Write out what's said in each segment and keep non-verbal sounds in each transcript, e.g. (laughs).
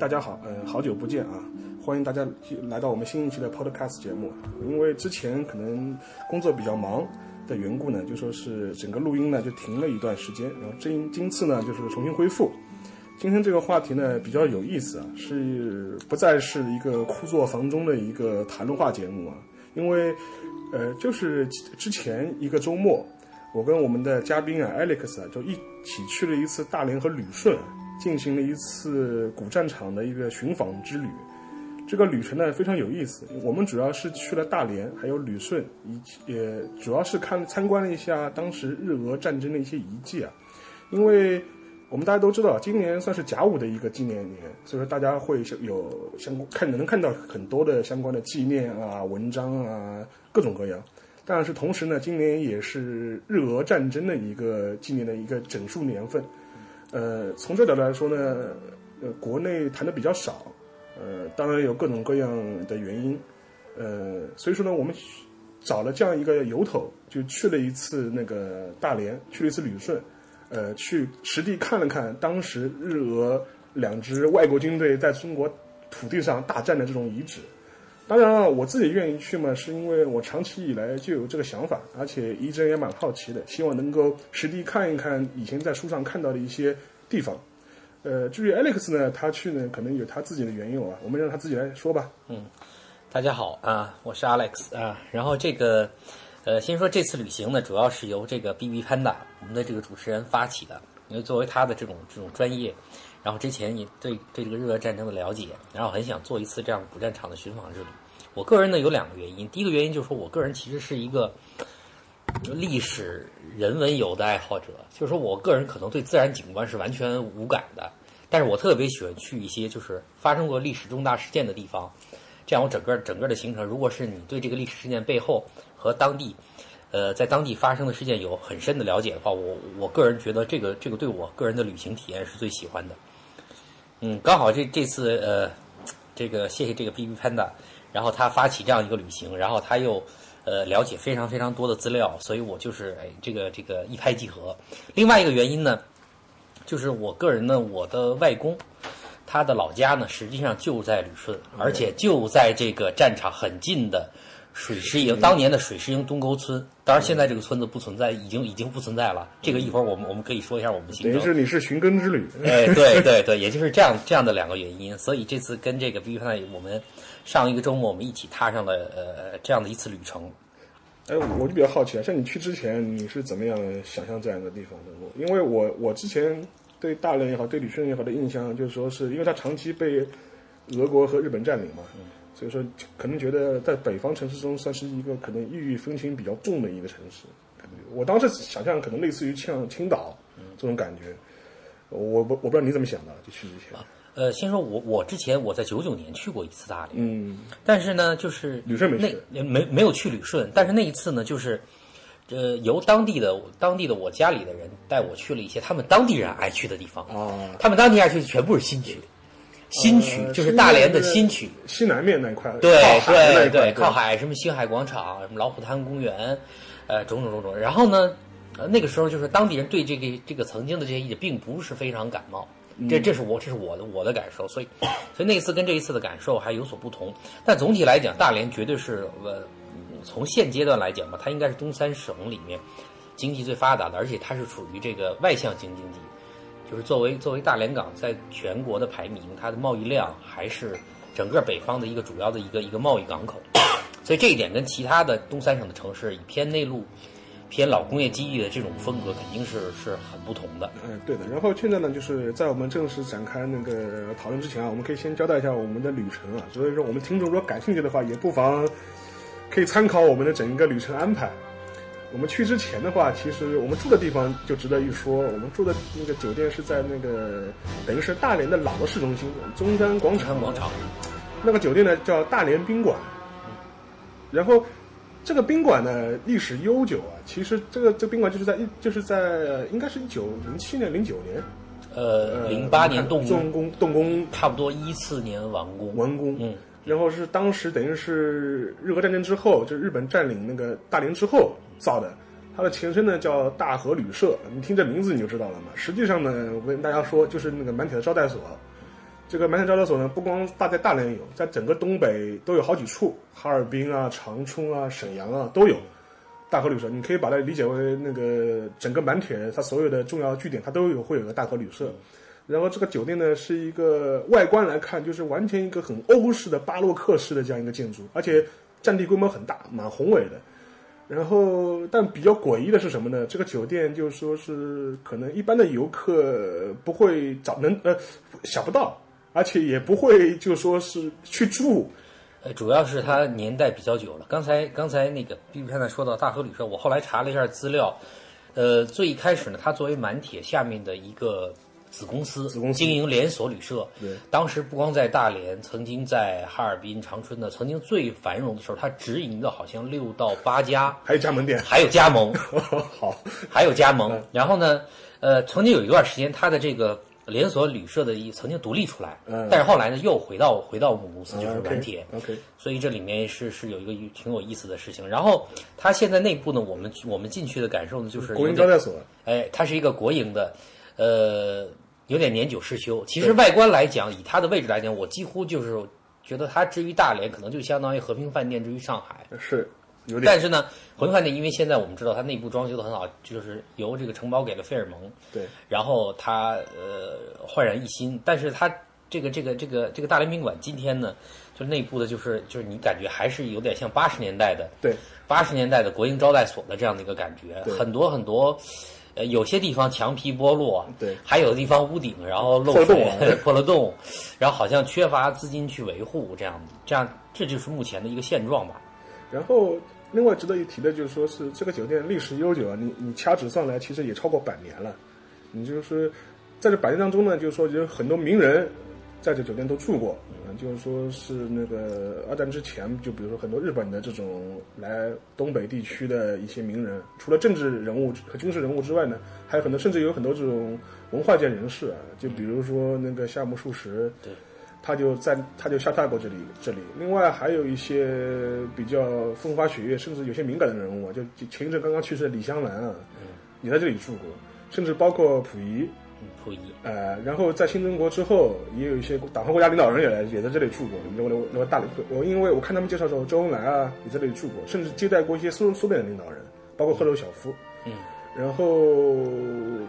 大家好，呃，好久不见啊！欢迎大家来到我们新一期的 Podcast 节目。因为之前可能工作比较忙的缘故呢，就说是整个录音呢就停了一段时间，然后今今次呢就是重新恢复。今天这个话题呢比较有意思啊，是不再是一个枯坐房中的一个谈论话节目啊，因为呃就是之前一个周末，我跟我们的嘉宾啊 Alex 啊就一起去了一次大连和旅顺。进行了一次古战场的一个寻访之旅，这个旅程呢非常有意思。我们主要是去了大连，还有旅顺，以也主要是看参观了一下当时日俄战争的一些遗迹啊。因为我们大家都知道，今年算是甲午的一个纪念年，所以说大家会有相看能看到很多的相关的纪念啊、文章啊，各种各样。但是同时呢，今年也是日俄战争的一个纪念的一个整数年份。呃，从这点来说呢，呃，国内谈的比较少，呃，当然有各种各样的原因，呃，所以说呢，我们找了这样一个由头，就去了一次那个大连，去了一次旅顺，呃，去实地看了看当时日俄两支外国军队在中国土地上大战的这种遗址。当然了，我自己愿意去嘛，是因为我长期以来就有这个想法，而且一直也蛮好奇的，希望能够实地看一看以前在书上看到的一些地方。呃，至于 Alex 呢，他去呢可能有他自己的缘由啊，我们让他自己来说吧。嗯，大家好啊，我是 Alex 啊。然后这个，呃，先说这次旅行呢，主要是由这个 BB Panda 我们的这个主持人发起的，因为作为他的这种这种专业。然后之前也对对这个日俄战争的了解，然后很想做一次这样古战场的寻访之旅。我个人呢有两个原因，第一个原因就是说我个人其实是一个历史人文游的爱好者，就是说我个人可能对自然景观是完全无感的，但是我特别喜欢去一些就是发生过历史重大事件的地方，这样我整个整个的行程，如果是你对这个历史事件背后和当地，呃，在当地发生的事件有很深的了解的话，我我个人觉得这个这个对我个人的旅行体验是最喜欢的。嗯，刚好这这次呃，这个谢谢这个 B B Panda，然后他发起这样一个旅行，然后他又呃了解非常非常多的资料，所以我就是哎这个这个一拍即合。另外一个原因呢，就是我个人呢，我的外公他的老家呢实际上就在旅顺，而且就在这个战场很近的。水师营当年的水师营东沟村，当然现在这个村子不存在，已经已经不存在了。这个一会儿我们我们可以说一下我们行程。等于是你是寻根之旅。哎，对对对，也就是这样这样的两个原因，所以这次跟这个 B B 派我们上一个周末我们一起踏上了呃这样的一次旅程。哎，我就比较好奇啊，像你去之前你是怎么样想象这样一个地方的？因为我我之前对大连也好，对旅顺也好的印象就是说是因为它长期被俄国和日本占领嘛。所以说，可能觉得在北方城市中算是一个可能异域风情比较重的一个城市。我当时想象可能类似于像青岛这种感觉。我不我不知道你怎么想的，就去之前。呃，先说我我之前我在九九年去过一次大连，嗯，但是呢，就是旅顺没去，没没有去旅顺，但是那一次呢，就是呃由当地的当地的我家里的人带我去了一些他们当地人爱去的地方哦，他们当地爱去的全部是新区。新区就是大连的新区，西南面那一块，对对对，靠海，什么星海广场，什么老虎滩公园，呃，种种种种。然后呢，呃，那个时候就是当地人对这个这个曾经的这些意见并不是非常感冒，这这是我这是我的我的感受，所以所以那次跟这一次的感受还有所不同。但总体来讲，大连绝对是呃，从现阶段来讲吧，它应该是东三省里面经济最发达的，而且它是处于这个外向型经济。就是作为作为大连港在全国的排名，它的贸易量还是整个北方的一个主要的一个一个贸易港口，所以这一点跟其他的东三省的城市以偏内陆、偏老工业基地的这种风格肯定是是很不同的。嗯，对的。然后现在呢，就是在我们正式展开那个讨论之前啊，我们可以先交代一下我们的旅程啊。所以说，我们听众如果感兴趣的话，也不妨可以参考我们的整个旅程安排。我们去之前的话，其实我们住的地方就值得一说。我们住的那个酒店是在那个等于是大连的老的市中心中山广场。广场。那个酒店呢叫大连宾馆。然后这个宾馆呢历史悠久啊，其实这个这个宾馆就是在一就是在应该是一九零七年零九年，呃零八年动工动工，差不多一四年完工完工。嗯。然后是当时等于是日俄战争之后，就是日本占领那个大连之后造的，它的前身呢叫大和旅社，你听这名字你就知道了嘛。实际上呢，我跟大家说，就是那个满铁的招待所，这个满铁招待所呢，不光大在大连有，在整个东北都有好几处，哈尔滨啊、长春啊、沈阳啊都有大和旅社。你可以把它理解为那个整个满铁它所有的重要据点，它都有会有个大和旅社。然后这个酒店呢，是一个外观来看就是完全一个很欧式的巴洛克式的这样一个建筑，而且占地规模很大，蛮宏伟的。然后，但比较诡异的是什么呢？这个酒店就说是可能一般的游客不会找能呃想不到，而且也不会就说是去住。呃，主要是它年代比较久了。刚才刚才那个 B B 看才说到大和旅社，我后来查了一下资料，呃，最一开始呢，它作为满铁下面的一个。子公司，子公司。经营连锁旅社。对，当时不光在大连，曾经在哈尔滨、长春呢，曾经最繁荣的时候，它直营的好像六到八家，还有加盟店，还有加盟，(laughs) 好，还有加盟。然后呢，呃，曾经有一段时间，它的这个连锁旅社的一曾经独立出来，嗯。但是后来呢，又回到回到母公司，就是嗯，OK，满铁。OK，所以这里面是是有一个挺有意思的事情。然后它现在内部呢，我们我们进去的感受呢，就是国营招待所，哎，它是一个国营的，呃，有点年久失修。其实外观来讲，以它的位置来讲，我几乎就是觉得它至于大连，可能就相当于和平饭店至于上海。是有点但是呢，和平饭店因为现在我们知道它内部装修的很好，就是由这个承包给了费尔蒙，对，然后它呃焕然一新。但是它这个这个这个这个大连宾馆今天呢，就内部的就是就是你感觉还是有点像八十年代的对，八十年代的国营招待所的这样的一个感觉，对很多很多。呃，有些地方墙皮剥落，对还有的地方屋顶然后漏洞 (laughs) 破了洞，然后好像缺乏资金去维护，这样这样这就是目前的一个现状吧。然后另外值得一提的就是说是这个酒店历史悠久啊，你你掐指算来，其实也超过百年了。你就是在这百年当中呢，就是说有很多名人在这酒店都住过，嗯，就是说是那个二战之前，就比如说很多日本的这种来东北地区的一些名人，除了政治人物和军事人物之外呢，还有很多甚至有很多这种文化界人士啊，就比如说那个夏目漱石，对。他就在他就下榻过这里这里。另外还有一些比较风花雪月，甚至有些敏感的人物啊，就就前一阵刚刚去世的李香兰啊，也在这里住过，甚至包括溥仪，嗯，溥仪，呃，然后在新中国之后，也有一些党和国家领导人也来也在这里住过。我我我大理，我因为我看他们介绍的时候，周恩来啊也在这里住过，甚至接待过一些苏苏联的领导人，包括赫鲁晓夫。嗯，然后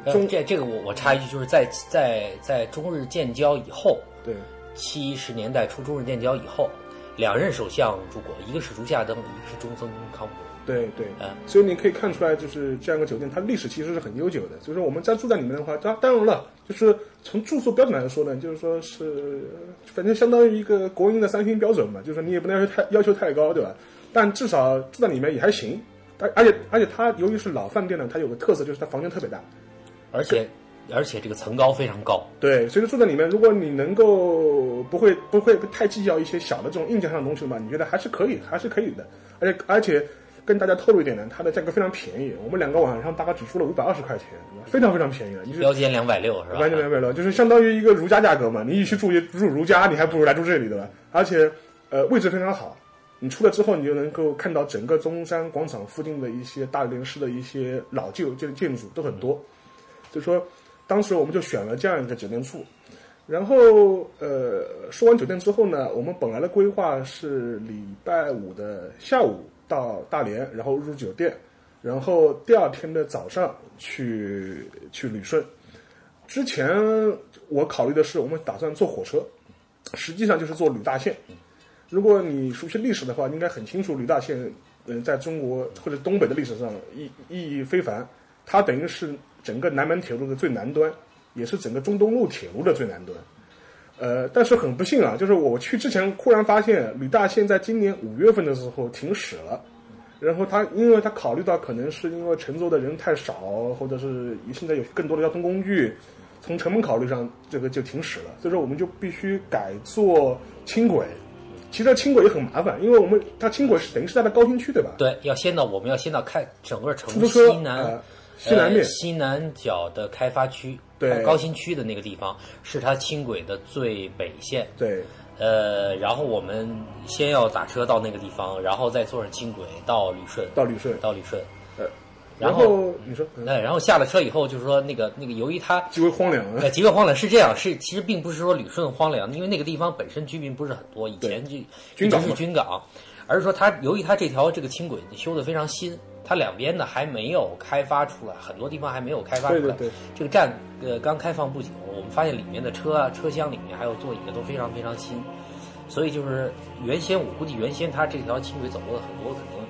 呃中这这个我我插一句，就是在在在中日建交以后，对七十年代初中日建交以后，两任首相住过，一个是竹下登，一个是中曾康普。对对，嗯所以你可以看出来，就是这样一个酒店，它历史其实是很悠久的。所以说我们在住在里面的话，当当然了，就是从住宿标准来说呢，就是说是反正相当于一个国营的三星标准嘛，就是你也不能要求太要求太高，对吧？但至少住在里面也还行。而而且而且它由于是老饭店呢，它有个特色就是它房间特别大，而且而且这个层高非常高，对，所以说住在里面，如果你能够不会不会太计较一些小的这种硬件上的东西嘛，你觉得还是可以，还是可以的。而且而且跟大家透露一点呢，它的价格非常便宜，我们两个晚上大概只出了五百二十块钱，非常非常便宜了。你是标间两百六是吧？标间两百六，就是相当于一个如家价格嘛。你与其住住如家，你还不如来住这里，对吧？而且呃位置非常好，你出来之后，你就能够看到整个中山广场附近的一些大连市的一些老旧建建筑都很多。所以说，当时我们就选了这样一个酒店住。然后，呃，说完酒店之后呢，我们本来的规划是礼拜五的下午到大连，然后入酒店，然后第二天的早上去去旅顺。之前我考虑的是，我们打算坐火车，实际上就是坐旅大线。如果你熟悉历史的话，应该很清楚旅大线，嗯、在中国或者东北的历史上意意义非凡。它等于是整个南门铁路的最南端，也是整个中东路铁路的最南端。呃，但是很不幸啊，就是我去之前忽然发现旅大现在今年五月份的时候停驶了。然后他，因为他考虑到可能是因为乘坐的人太少，或者是现在有更多的交通工具，从成本考虑上，这个就停驶了。所以说，我们就必须改坐轻轨。其实这轻轨也很麻烦，因为我们它轻轨是等于是在它高新区，对吧？对，要先到我们要先到开整个城西南、呃西南面呃西南角的开发区，对。呃高新区的那个地方是它轻轨的最北线。对。呃，然后我们先要打车到那个地方，然后再坐上轻轨到旅顺，到旅顺。到旅顺。然后你说，哎，然后下了车以后，就是说那个那个，由于它极为荒凉，呃，极为荒凉是这样，是其实并不是说旅顺荒凉，因为那个地方本身居民不是很多，以前就军港是军港，而是说它由于它这条这个轻轨修的非常新，它两边呢还没有开发出来，很多地方还没有开发出来。对对对，这个站呃刚开放不久，我们发现里面的车啊车厢里面还有座椅都非常非常新，所以就是原先我估计原先它这条轻轨走过的很多可能。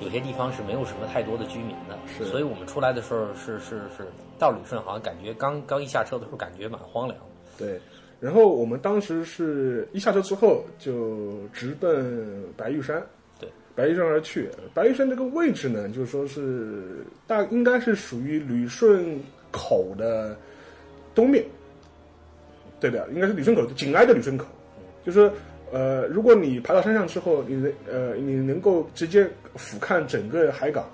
有些地方是没有什么太多的居民的，是，所以我们出来的时候是是是到旅顺，好像感觉刚刚一下车的时候感觉蛮荒凉。对，然后我们当时是一下车之后就直奔白玉山，对，白玉山而去。白玉山这个位置呢，就是说是大应该是属于旅顺口的东面，对的，应该是旅顺口紧挨着旅顺口，就是。呃，如果你爬到山上之后，你能呃，你能够直接俯瞰整个海港，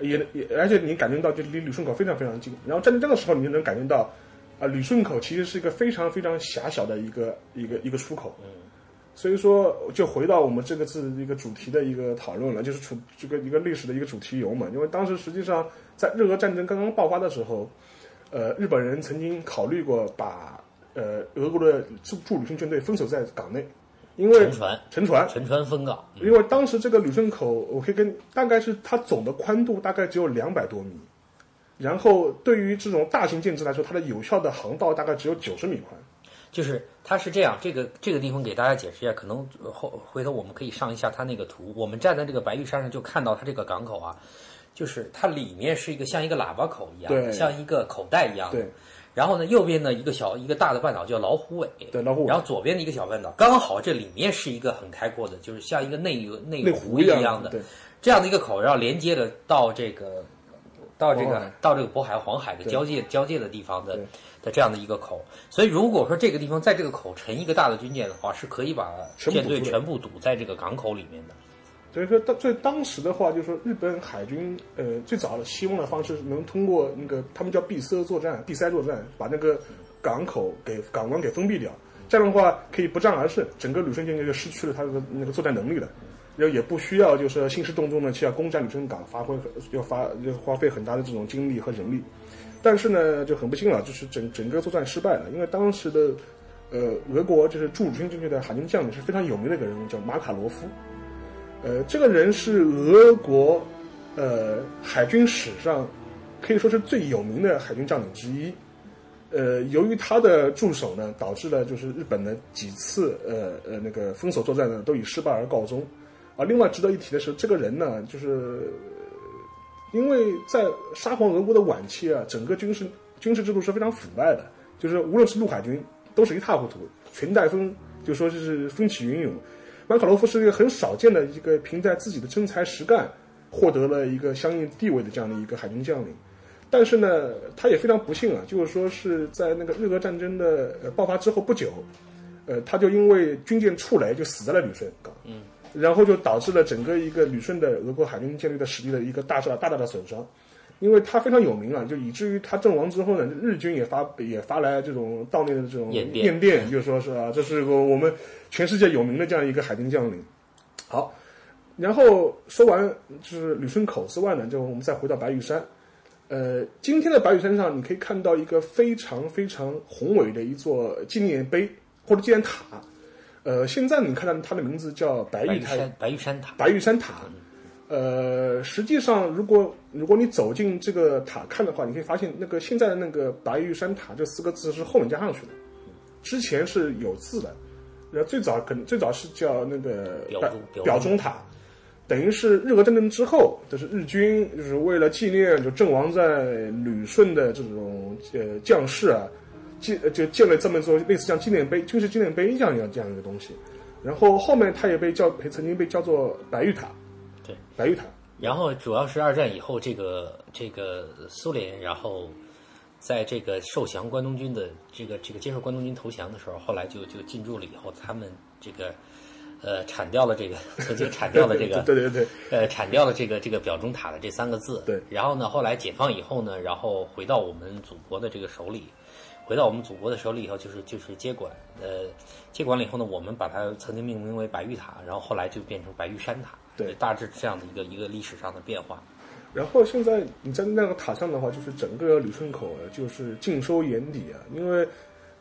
也也，而且你感觉到就离旅顺口非常非常近。然后站在这个时候，你就能感觉到，啊，旅顺口其实是一个非常非常狭小的一个一个一个出口。所以说，就回到我们这个字一个主题的一个讨论了，就是处这个一个历史的一个主题游嘛。因为当时实际上在日俄战争刚刚爆发的时候，呃，日本人曾经考虑过把呃俄国的驻驻旅顺军队封锁在港内。因为沉船，沉船，沉船封港。因为当时这个旅顺口，我可以跟大概是它总的宽度大概只有两百多米，然后对于这种大型舰只来说，它的有效的航道大概只有九十米宽。就是它是这样，这个这个地方给大家解释一下，可能后回头我们可以上一下它那个图。我们站在这个白玉山上就看到它这个港口啊，就是它里面是一个像一个喇叭口一样，像一个口袋一样。对。然后呢，右边呢一个小一个大的半岛叫老虎尾，对老虎尾。然后左边的一个小半岛，刚好这里面是一个很开阔的，就是像一个内内湖一样的，这样的一个口，然后连接的到这个到这个到这个渤海黄海的交界交界的地方的的这样的一个口。所以如果说这个地方在这个口沉一个大的军舰的话，是可以把舰队全部堵在这个港口里面的。所以说，当在当时的话，就是说，日本海军呃最早的希望的方式能通过那个他们叫闭塞作战、闭塞作战，把那个港口给港湾给封闭掉。这样的话，可以不战而胜，整个旅顺舰队就失去了它的那个作战能力了，然后也不需要就是兴师动众的去要攻占旅顺港，发挥要发要花费很大的这种精力和人力。但是呢，就很不幸了，就是整整个作战失败了，因为当时的呃俄国就是驻军军队的海军将领是非常有名的一个人物，叫马卡罗夫。呃，这个人是俄国，呃，海军史上可以说是最有名的海军将领之一。呃，由于他的驻守呢，导致了就是日本的几次呃呃那个封锁作战呢，都以失败而告终。啊，另外值得一提的是，这个人呢，就是因为在沙皇俄国的晚期啊，整个军事军事制度是非常腐败的，就是无论是陆海军都是一塌糊涂，裙带风就说就是风起云涌。马卡罗夫是一个很少见的一个凭在自己的真才实干获得了一个相应地位的这样的一个海军将领，但是呢，他也非常不幸啊，就是说是在那个日俄战争的爆发之后不久，呃，他就因为军舰触雷就死在了旅顺港，嗯，然后就导致了整个一个旅顺的俄国海军舰队的实力的一个大大大大的损伤。因为他非常有名啊，就以至于他阵亡之后呢，日军也发也发来这种悼念的这种唁电，就说是啊，这是个我们全世界有名的这样一个海军将领。好，然后说完就是旅顺口之外呢，就我们再回到白玉山。呃，今天的白玉山上，你可以看到一个非常非常宏伟的一座纪念碑或者纪念塔。呃，现在你看到它的名字叫白玉山白玉山塔，白玉山塔。呃，实际上，如果如果你走进这个塔看的话，你可以发现那个现在的那个“白玉山塔”这四个字是后面加上去的，之前是有字的。然后最早可能最早是叫那个表忠塔，等于是日俄战争之后，就是日军就是为了纪念就阵亡在旅顺的这种呃将士啊，建就建了这么一座类似像纪念碑、军事纪念碑一样一样这样一个东西。然后后面它也被叫曾经被叫做白玉塔。对，白玉塔。然后主要是二战以后，这个这个苏联，然后在这个受降关东军的这个这个接受关东军投降的时候，后来就就进驻了以后，他们这个呃铲掉了这个 (laughs) 曾经铲掉了这个对对对，呃铲掉了这个这个表忠塔的这三个字。对。然后呢，后来解放以后呢，然后回到我们祖国的这个手里。回到我们祖国的手里以后，就是就是接管，呃，接管了以后呢，我们把它曾经命名为白玉塔，然后后来就变成白玉山塔，对，大致这样的一个一个历史上的变化。然后现在你在那个塔上的话，就是整个旅顺口啊就是尽收眼底啊，因为。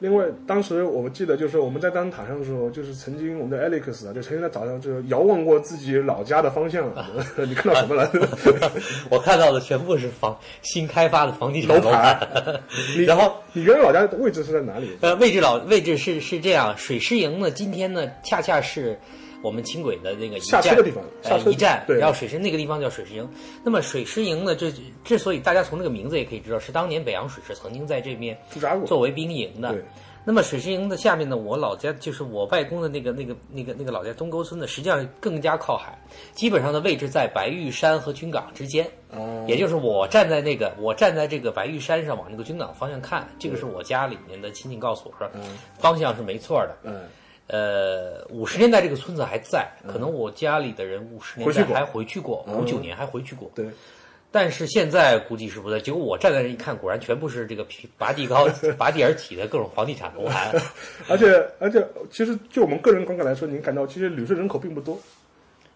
另外，当时我记得就是我们在当塔上的时候，就是曾经我们的 Alex 啊，就曾经在岛上就遥望过自己老家的方向。(laughs) 你看到什么了？(laughs) 我看到的全部是房新开发的房地产楼盘。然后你原来老家的位置是在哪里？呃，位置老位置是是这样，水师营呢，今天呢恰恰是。我们轻轨的那个下车的地方，呃，一站，对，然后水师那个地方叫水师营。那么水师营呢，这之所以大家从这个名字也可以知道，是当年北洋水师曾经在这边驻扎过，作为兵营的。那么水师营的下面呢，我老家就是我外公的那个那个那个那个老家东沟村呢，实际上更加靠海，基本上的位置在白玉山和军港之间。哦，也就是我站在那个我站在这个白玉山上往那个军港方向看，这个是我家里面的亲戚告诉我说，方向是没错的。嗯。呃，五十年代这个村子还在，可能我家里的人五十年代还回去过，五九年还回去过。对，但是现在估计是不在。结果我站在这一看，果然全部是这个拔地高、(laughs) 拔地而起的各种房地产楼盘。(laughs) 而且而且，其实就我们个人观感来说，您感到其实旅顺人口并不多。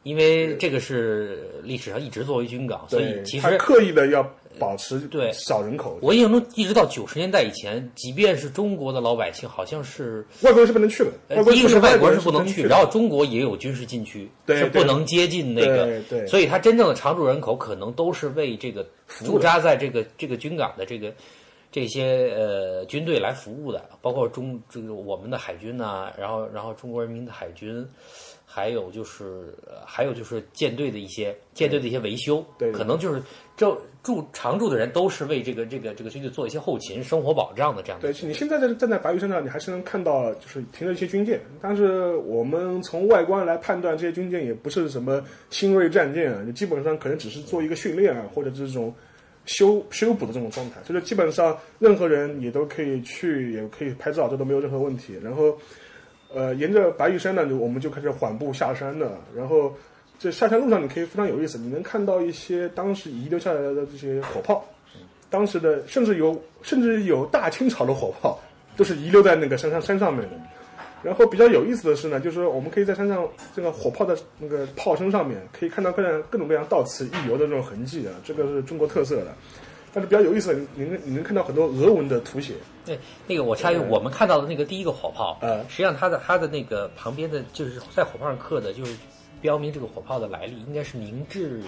因为这个是历史上一直作为军港，所以其实刻意的要保持对少人口。我印象中，一直到九十年代以前，即便是中国的老百姓，好像是外国人是不能去的。第一个是外国人是不能去，然后中国也有军事禁区，是不能接近那个。对，所以他真正的常住人口可能都是为这个驻扎在这个这个军港的这个这些呃军队来服务的，包括中这个我们的海军呐，然后然后中国人民的海军。还有就是，还有就是舰队的一些舰队的一些维修，对，可能就是这住常住的人都是为这个这个这个军队做一些后勤、生活保障的这样。对，你现在在站在白玉山上，你还是能看到就是停了一些军舰，但是我们从外观来判断，这些军舰也不是什么新锐战舰啊，你基本上可能只是做一个训练啊，或者这种修修补的这种状态，就是基本上任何人也都可以去，也可以拍照，这都没有任何问题。然后。呃，沿着白玉山呢，就我们就开始缓步下山了。然后，这下山路上你可以非常有意思，你能看到一些当时遗留下来的这些火炮，当时的甚至有甚至有大清朝的火炮，都是遗留在那个山上山上面的。然后比较有意思的是呢，就是我们可以在山上这个火炮的那个炮身上面，可以看到各样各种各样到此一游的这种痕迹啊，这个是中国特色的。但是比较有意思的，你能你能看到很多俄文的图写。对，那个我插一句，我们看到的那个第一个火炮，呃，实际上它的它的那个旁边的就是在火炮上刻的，就是标明这个火炮的来历，应该是明治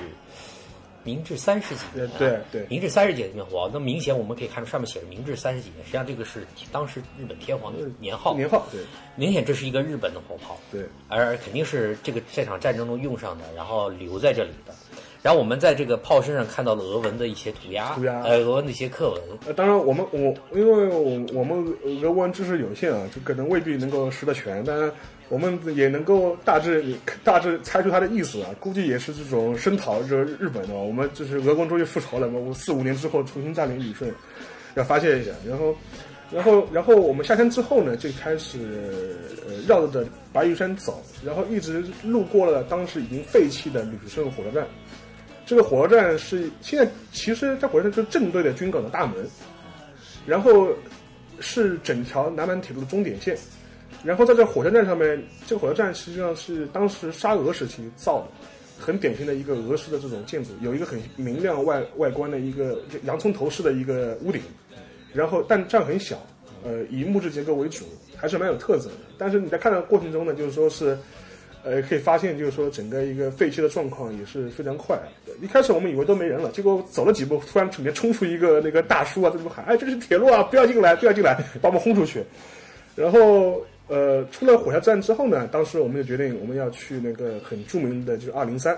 明治三十几年。对对，明治三十几年火炮，那明显我们可以看出上面写着明治三十几年，实际上这个是当时日本天皇的年号。年号对，明显这是一个日本的火炮。对，而肯定是这个这场战争中用上的，然后留在这里的。然后我们在这个炮身上看到了俄文的一些涂鸦，涂鸦，呃，俄文的一些课文。呃，当然我们我因为我我们俄文知识有限啊，就可能未必能够识得全，但是我们也能够大致大致猜出它的意思啊。估计也是这种声讨这日本的，我们就是俄国终于复仇了嘛，我四五年之后重新占领旅顺，要发泄一下。然后，然后，然后我们下山之后呢，就开始呃绕着白玉山走，然后一直路过了当时已经废弃的旅顺火车站。这个火车站是现在，其实这火车站是正对着军港的大门，然后是整条南满铁路的终点线，然后在这火车站上面，这个火车站实际上是当时沙俄时期造的，很典型的一个俄式的这种建筑，有一个很明亮外外观的一个洋葱头式的一个屋顶，然后但站很小，呃，以木质结构为主，还是蛮有特色的。但是你在看的过程中呢，就是说是。呃，可以发现，就是说整个一个废弃的状况也是非常快。一开始我们以为都没人了，结果走了几步，突然里面冲出一个那个大叔啊，在那边喊：“哎，这是铁路啊，不要进来，不要进来，把我们轰出去。”然后，呃，出了火车站之后呢，当时我们就决定我们要去那个很著名的，就是二零三。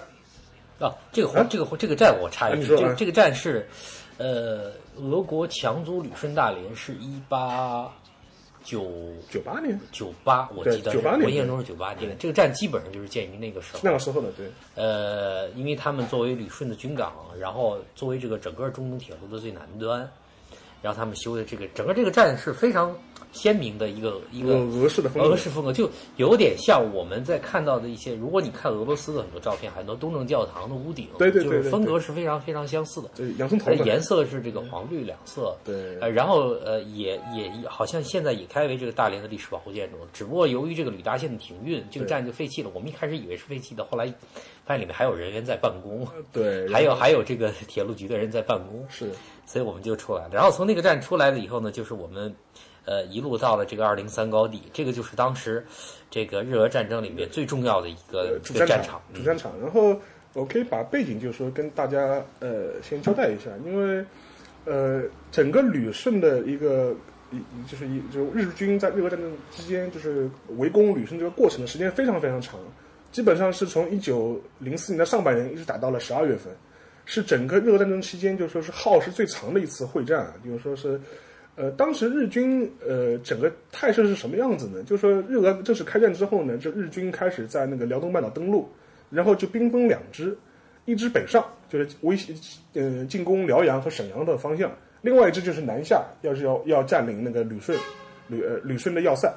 啊，这个火，这个这个站我插一句，这个这个站是，呃，俄国强租旅顺大连是一八。九九八年，九八我记得，我印象中是九八年。这个站基本上就是建于那个时候。那个时候的对。呃，因为他们作为旅顺的军港，然后作为这个整个中东铁路的最南端，然后他们修的这个整个这个站是非常鲜明的一个一个俄式的风格。俄，式风格，就有点像我们在看到的一些，如果你看俄罗斯的很多照片，很多东正教堂的屋顶，对对对就是风格是非常非常相似的。对洋葱头颜色是这个黄绿两色，对。呃，然后呃也也好像现在也开为这个大连的历史保护建筑，只不过由于这个吕大线的停运，这个站就废弃了。我们一开始以为是废弃的，后来发现里面还有人员在办公，对，(laughs) 还有还有这个铁路局的人在办公，是。所以我们就出来了。然后从那个站出来了以后呢，就是我们呃一路到了这个二零三高地，这个就是当时这个日俄战争里面最重要的一个主战场，嗯主战场。然后我可以把背景就是说跟大家呃先交代一下，因为呃整个旅顺的一个一就是一就是日军在日俄战争之间就是围攻旅顺这个过程的时间非常非常长，基本上是从一九零四年的上半年一直打到了十二月份，是整个日俄战争期间就说是耗时最长的一次会战，就是说是。呃，当时日军呃整个态势是什么样子呢？就是说日俄正式开战之后呢，这日军开始在那个辽东半岛登陆，然后就兵分两支，一支北上，就是威胁呃进攻辽阳和沈阳的方向；另外一支就是南下，要是要要占领那个旅顺，旅呃旅顺的要塞。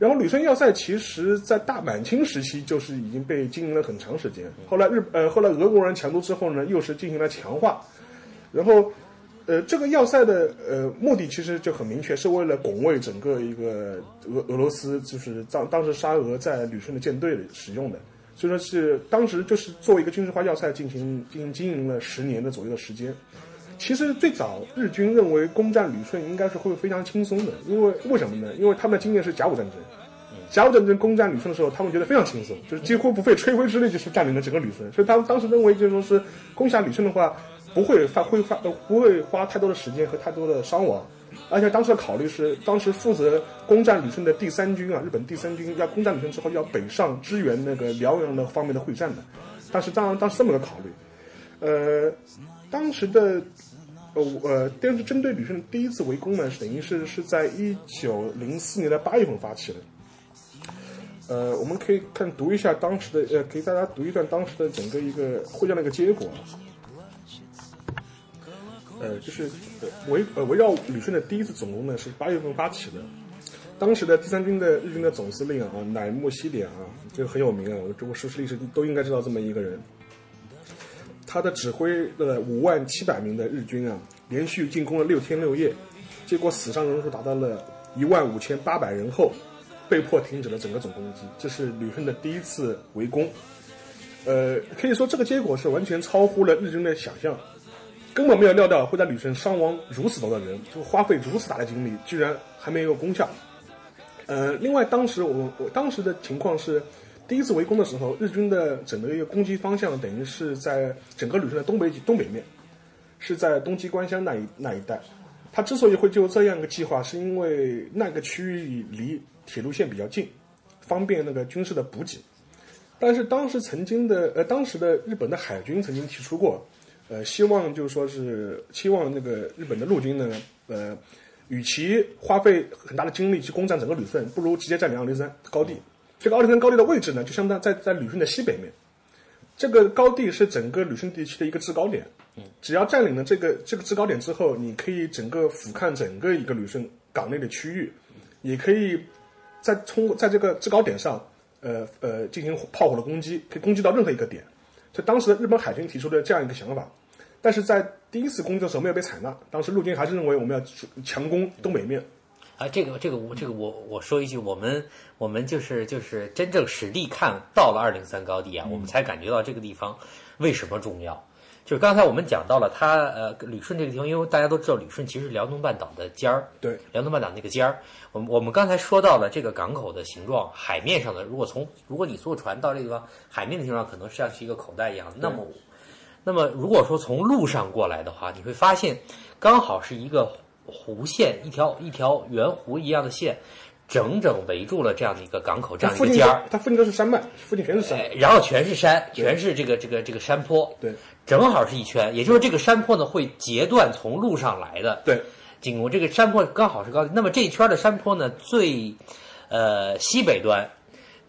然后旅顺要塞其实在大满清时期就是已经被经营了很长时间，后来日呃后来俄国人强渡之后呢，又是进行了强化，然后。呃，这个要塞的呃目的其实就很明确，是为了拱卫整个一个俄俄罗斯，就是当当时沙俄在旅顺的舰队里使用的，所以说是当时就是作为一个军事化要塞进行进行经营了十年的左右的时间。其实最早日军认为攻占旅顺应该是会非常轻松的，因为为什么呢？因为他们的经验是甲午战争，甲午战争攻占旅顺的时候，他们觉得非常轻松，就是几乎不费吹灰之力就是占领了整个旅顺，所以他们当时认为就是说是攻下旅顺的话。不会发会发呃不会花太多的时间和太多的伤亡，而且当时的考虑是，当时负责攻占旅顺的第三军啊，日本第三军要攻占旅顺之后要北上支援那个辽阳的方面的会战的，但是当当时这么个考虑，呃，当时的呃呃，但是针对旅顺第一次围攻呢，等于是是在一九零四年的八月份发起的。呃，我们可以看读一下当时的呃，给大家读一段当时的整个一个会战的一个结果。呃，就是围呃围绕旅顺的第一次总攻呢是八月份发起的，当时的第三军的日军的总司令啊乃木希典啊，这个很有名啊，我们中国史历史都应该知道这么一个人。他的指挥了五万七百名的日军啊，连续进攻了六天六夜，结果死伤人数达到了一万五千八百人后，被迫停止了整个总攻击。这是旅顺的第一次围攻。呃，可以说这个结果是完全超乎了日军的想象。根本没有料到会在旅顺伤亡如此多的人，就花费如此大的精力，居然还没有功效。呃，另外当时我我当时的情况是，第一次围攻的时候，日军的整个一个攻击方向等于是在整个旅顺的东北东北面，是在东机关乡那一那一带。他之所以会就这样一个计划，是因为那个区域离铁路线比较近，方便那个军事的补给。但是当时曾经的呃，当时的日本的海军曾经提出过。呃，希望就是说是期望那个日本的陆军呢，呃，与其花费很大的精力去攻占整个旅顺，不如直接占领奥林山高地。这个奥林山高地的位置呢，就相当在在旅顺的西北面。这个高地是整个旅顺地区的一个制高点。只要占领了这个这个制高点之后，你可以整个俯瞰整个一个旅顺港内的区域，也可以在通在这个制高点上，呃呃，进行炮火的攻击，可以攻击到任何一个点。这当时日本海军提出的这样一个想法。但是在第一次攻击的时候没有被采纳，当时陆军还是认为我们要强攻东北面。啊，这个这个我这个我我说一句，我们我们就是就是真正实地看到了二零三高地啊，我们才感觉到这个地方为什么重要。就是刚才我们讲到了它呃旅顺这个地方，因为大家都知道旅顺其实是辽东半岛的尖儿，对，辽东半岛那个尖儿。我们我们刚才说到了这个港口的形状，海面上的，如果从如果你坐船到这个地方，海面的形状可能像是一个口袋一样，那么。那么，如果说从路上过来的话，你会发现，刚好是一个弧线，一条一条圆弧一样的线，整整围住了这样的一个港口这样一个尖儿。它附近都是山脉，附近全是山。哎，然后全是山，全是这个这个这个山坡，对，正好是一圈。也就是这个山坡呢，会截断从路上来的对，进攻。这个山坡刚好是高地。那么这一圈的山坡呢，最呃西北端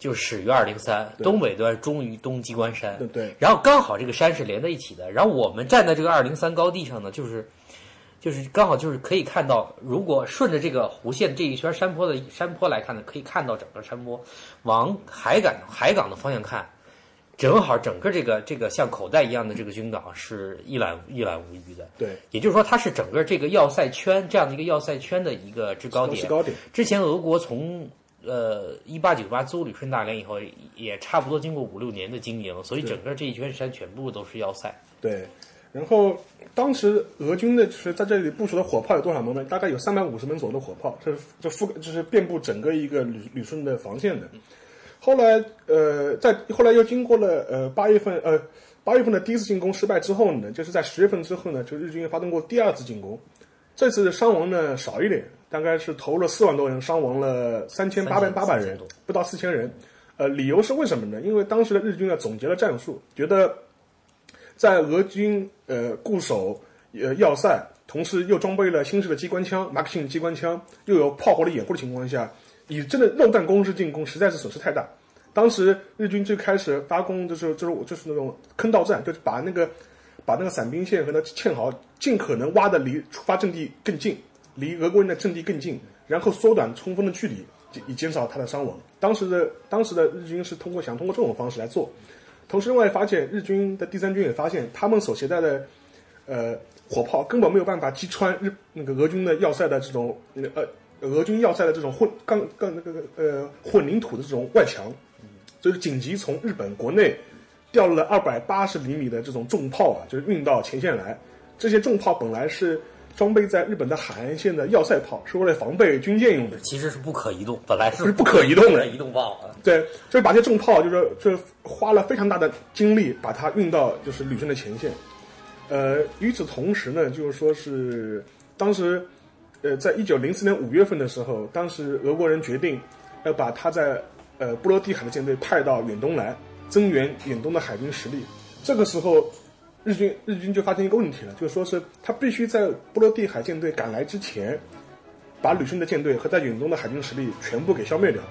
就始于二零三，东北端终于东机关山。对对然后刚好这个山是连在一起的。然后我们站在这个二零三高地上呢，就是就是刚好就是可以看到，如果顺着这个弧线这一圈山坡的山坡来看呢，可以看到整个山坡往海港海港的方向看，正好整个这个这个像口袋一样的这个军港是一览一览无余的。对，也就是说，它是整个这个要塞圈这样的一个要塞圈的一个制高点。制高点。之前俄国从呃一八九八租旅顺大连以后，也差不多经过五六年的经营，所以整个这一圈山全部都是要塞。对。然后，当时俄军的就是在这里部署的火炮有多少门呢？大概有三百五十门左右的火炮，这是这覆就是遍布整个一个旅旅顺的防线的。后来，呃，在后来又经过了呃八月份呃八月份的第一次进攻失败之后呢，就是在十月份之后呢，就日军发动过第二次进攻。这次伤亡呢少一点，大概是投了四万多人，伤亡了三千八百八百人，不到四千人。呃，理由是为什么呢？因为当时的日军呢总结了战术，觉得。在俄军呃固守呃要塞，同时又装备了新式的机关枪马克沁机关枪，又有炮火的掩护的情况下，以真的肉弹攻势进攻，实在是损失太大。当时日军最开始发攻，就是就是我就是那种坑道战，就是把那个把那个伞兵线和那堑壕尽可能挖的离出发阵地更近，离俄国人的阵地更近，然后缩短冲锋的距离，以减少他的伤亡。当时的当时的日军是通过想通过这种方式来做。同时，另外发现日军的第三军也发现，他们所携带的，呃，火炮根本没有办法击穿日那个俄军的要塞的这种呃俄军要塞的这种混钢钢那个呃混凝土的这种外墙，所以紧急从日本国内调了二百八十厘米的这种重炮啊，就是运到前线来。这些重炮本来是。装备在日本的海岸线的要塞炮是为了防备军舰用的，其实是不可移动，本来是不可移动的移动炮。对，就是把这重炮，就是就花了非常大的精力把它运到就是旅顺的前线。呃，与此同时呢，就是说是当时，呃，在一九零四年五月份的时候，当时俄国人决定要把他在呃波罗的海的舰队派到远东来增援远东的海军实力。这个时候。日军日军就发现一个问题了，就是说是他必须在波罗的海舰队赶来之前，把旅顺的舰队和在远东的海军实力全部给消灭掉，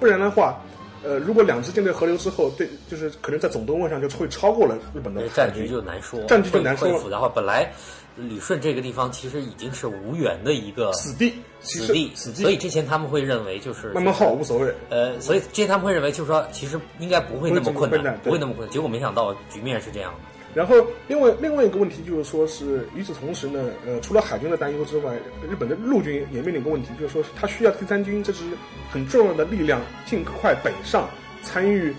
不然的话，呃，如果两支舰队合流之后，对，就是可能在总吨位上就会超过了日本的战局就难说，战局就难说了。然后本来旅顺这个地方其实已经是无缘的一个死地，死地，死地。所以之前他们会认为就是慢慢耗无所谓。呃，所以之前他们会认为就是说其实应该不会那么困难，不会那么困难。结果没想到局面是这样的。然后，另外另外一个问题就是说，是与此同时呢，呃，除了海军的担忧之外，日本的陆军也面临一个问题，就是说，他需要第三军这支很重要的力量尽快北上参与，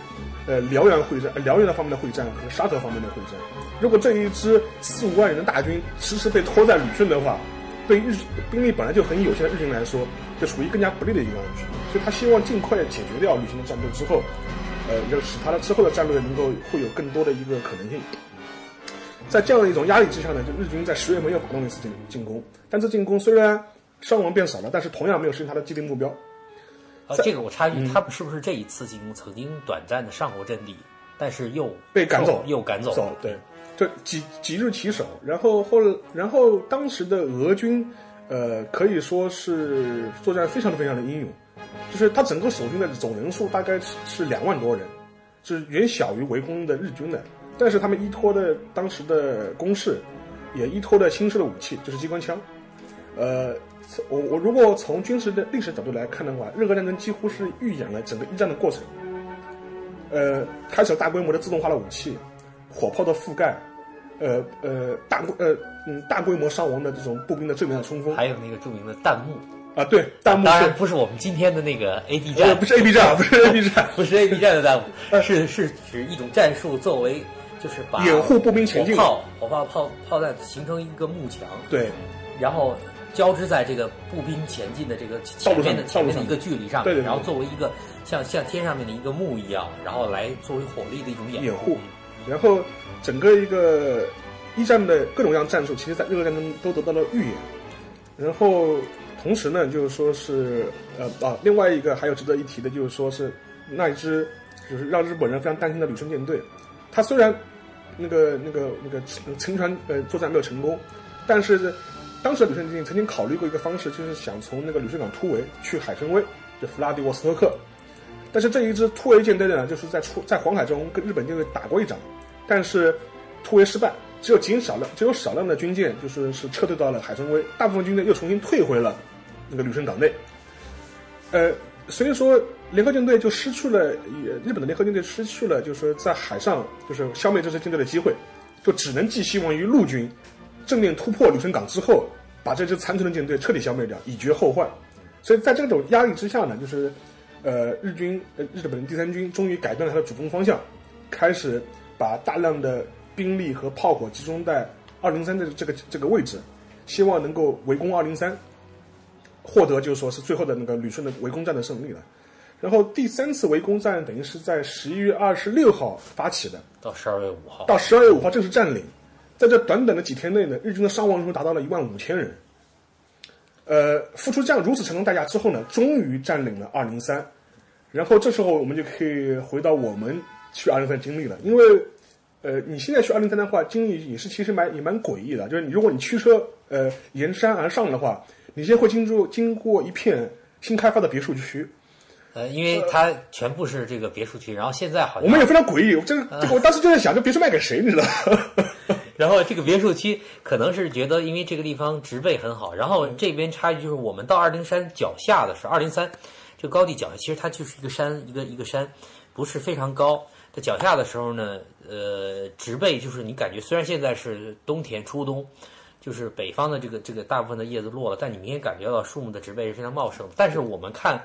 呃，辽源会战、辽源的方面的会战和沙特方面的会战。如果这一支四五万人的大军迟迟被拖在旅顺的话，对日兵力本来就很有限的日军来说，就处于更加不利的一个位置。所以他希望尽快解决掉旅顺的战斗之后，呃，要使他的之后的战略能够会有更多的一个可能性。在这样的一种压力之下呢，就日军在十月份又发动了一次进进攻，但这进攻虽然伤亡变少了，但是同样没有实现他的既定目标。啊，这个我插一句，他们是不是这一次进攻曾经短暂的上过阵地，但是又被赶走，又赶走？走，对，就几几日起手，然后后然后当时的俄军，呃，可以说是作战非常的非常的英勇，就是他整个守军的总人数大概是是两万多人，是远小于围攻的日军的。但是他们依托的当时的攻势，也依托的新式的武器，就是机关枪。呃，我我如果从军事的历史角度来看的话，日俄战争几乎是预演了整个一战的过程。呃，开始了大规模的自动化的武器，火炮的覆盖，呃呃大规呃嗯大规模伤亡的这种步兵的正面的冲锋，还有那个著名的弹幕。啊，对，弹幕当然不是我们今天的那个 A B 战，不是 A B 战，不是 A B 战，(laughs) 不是 A B 战的弹幕，是是指一种战术作为。就是把掩护步兵前进，炮火炮炮炮弹形成一个幕墙，对，然后交织在这个步兵前进的这个前面的前面的一个距离上，对对，然后作为一个像像天上面的一个幕一样，然后来作为火力的一种掩护，然后整个一个一战的各种各样战术，其实在日俄战争都得到了预演，然后同时呢，就是说是呃啊，另外一个还有值得一提的，就是说是那一支就是让日本人非常担心的旅顺舰队。他虽然那个那个那个沉船呃作战没有成功，但是当时的旅顺舰曾经考虑过一个方式，就是想从那个旅顺港突围去海参崴，就弗拉迪沃斯托克。但是这一支突围舰队呢，就是在出在黄海中跟日本舰队打过一仗，但是突围失败，只有仅少量只有少量的军舰就是是撤退到了海参崴，大部分军队又重新退回了那个旅顺港内。呃，所以说联合舰队就失去了，也日本的联合舰队失去了就是说在海上就是消灭这支舰队的机会，就只能寄希望于陆军正面突破旅顺港之后，把这支残存的舰队彻底消灭掉，以绝后患。所以在这种压力之下呢，就是呃日军呃日本第三军终于改变了他的主攻方向，开始把大量的兵力和炮火集中在二零三的这个这个位置，希望能够围攻二零三，获得就是说是最后的那个旅顺的围攻战的胜利了。然后第三次围攻战等于是在十一月二十六号发起的，到十二月五号，到十二月五号正式占领。在这短短的几天内呢，日军的伤亡人数达到了一万五千人。呃，付出这样如此沉重代价之后呢，终于占领了二零三。然后这时候我们就可以回到我们去二零三经历了，因为呃，你现在去二零三的话，经历也是其实蛮也蛮诡异的，就是你如果你驱车呃沿山而上的话，你先会经过经过一片新开发的别墅区。呃，因为它全部是这个别墅区，然后现在好像我们也非常诡异，这个 (laughs) 这个我当时就在想，这别墅卖给谁，你知道？然后这个别墅区可能是觉得，因为这个地方植被很好，然后这边差距就是我们到二零山脚下的时候，二零三这个高地脚下，其实它就是一个山，一个一个山，不是非常高。在脚下的时候呢，呃，植被就是你感觉虽然现在是冬天初冬，就是北方的这个这个大部分的叶子落了，但你明显感觉到树木的植被是非常茂盛。但是我们看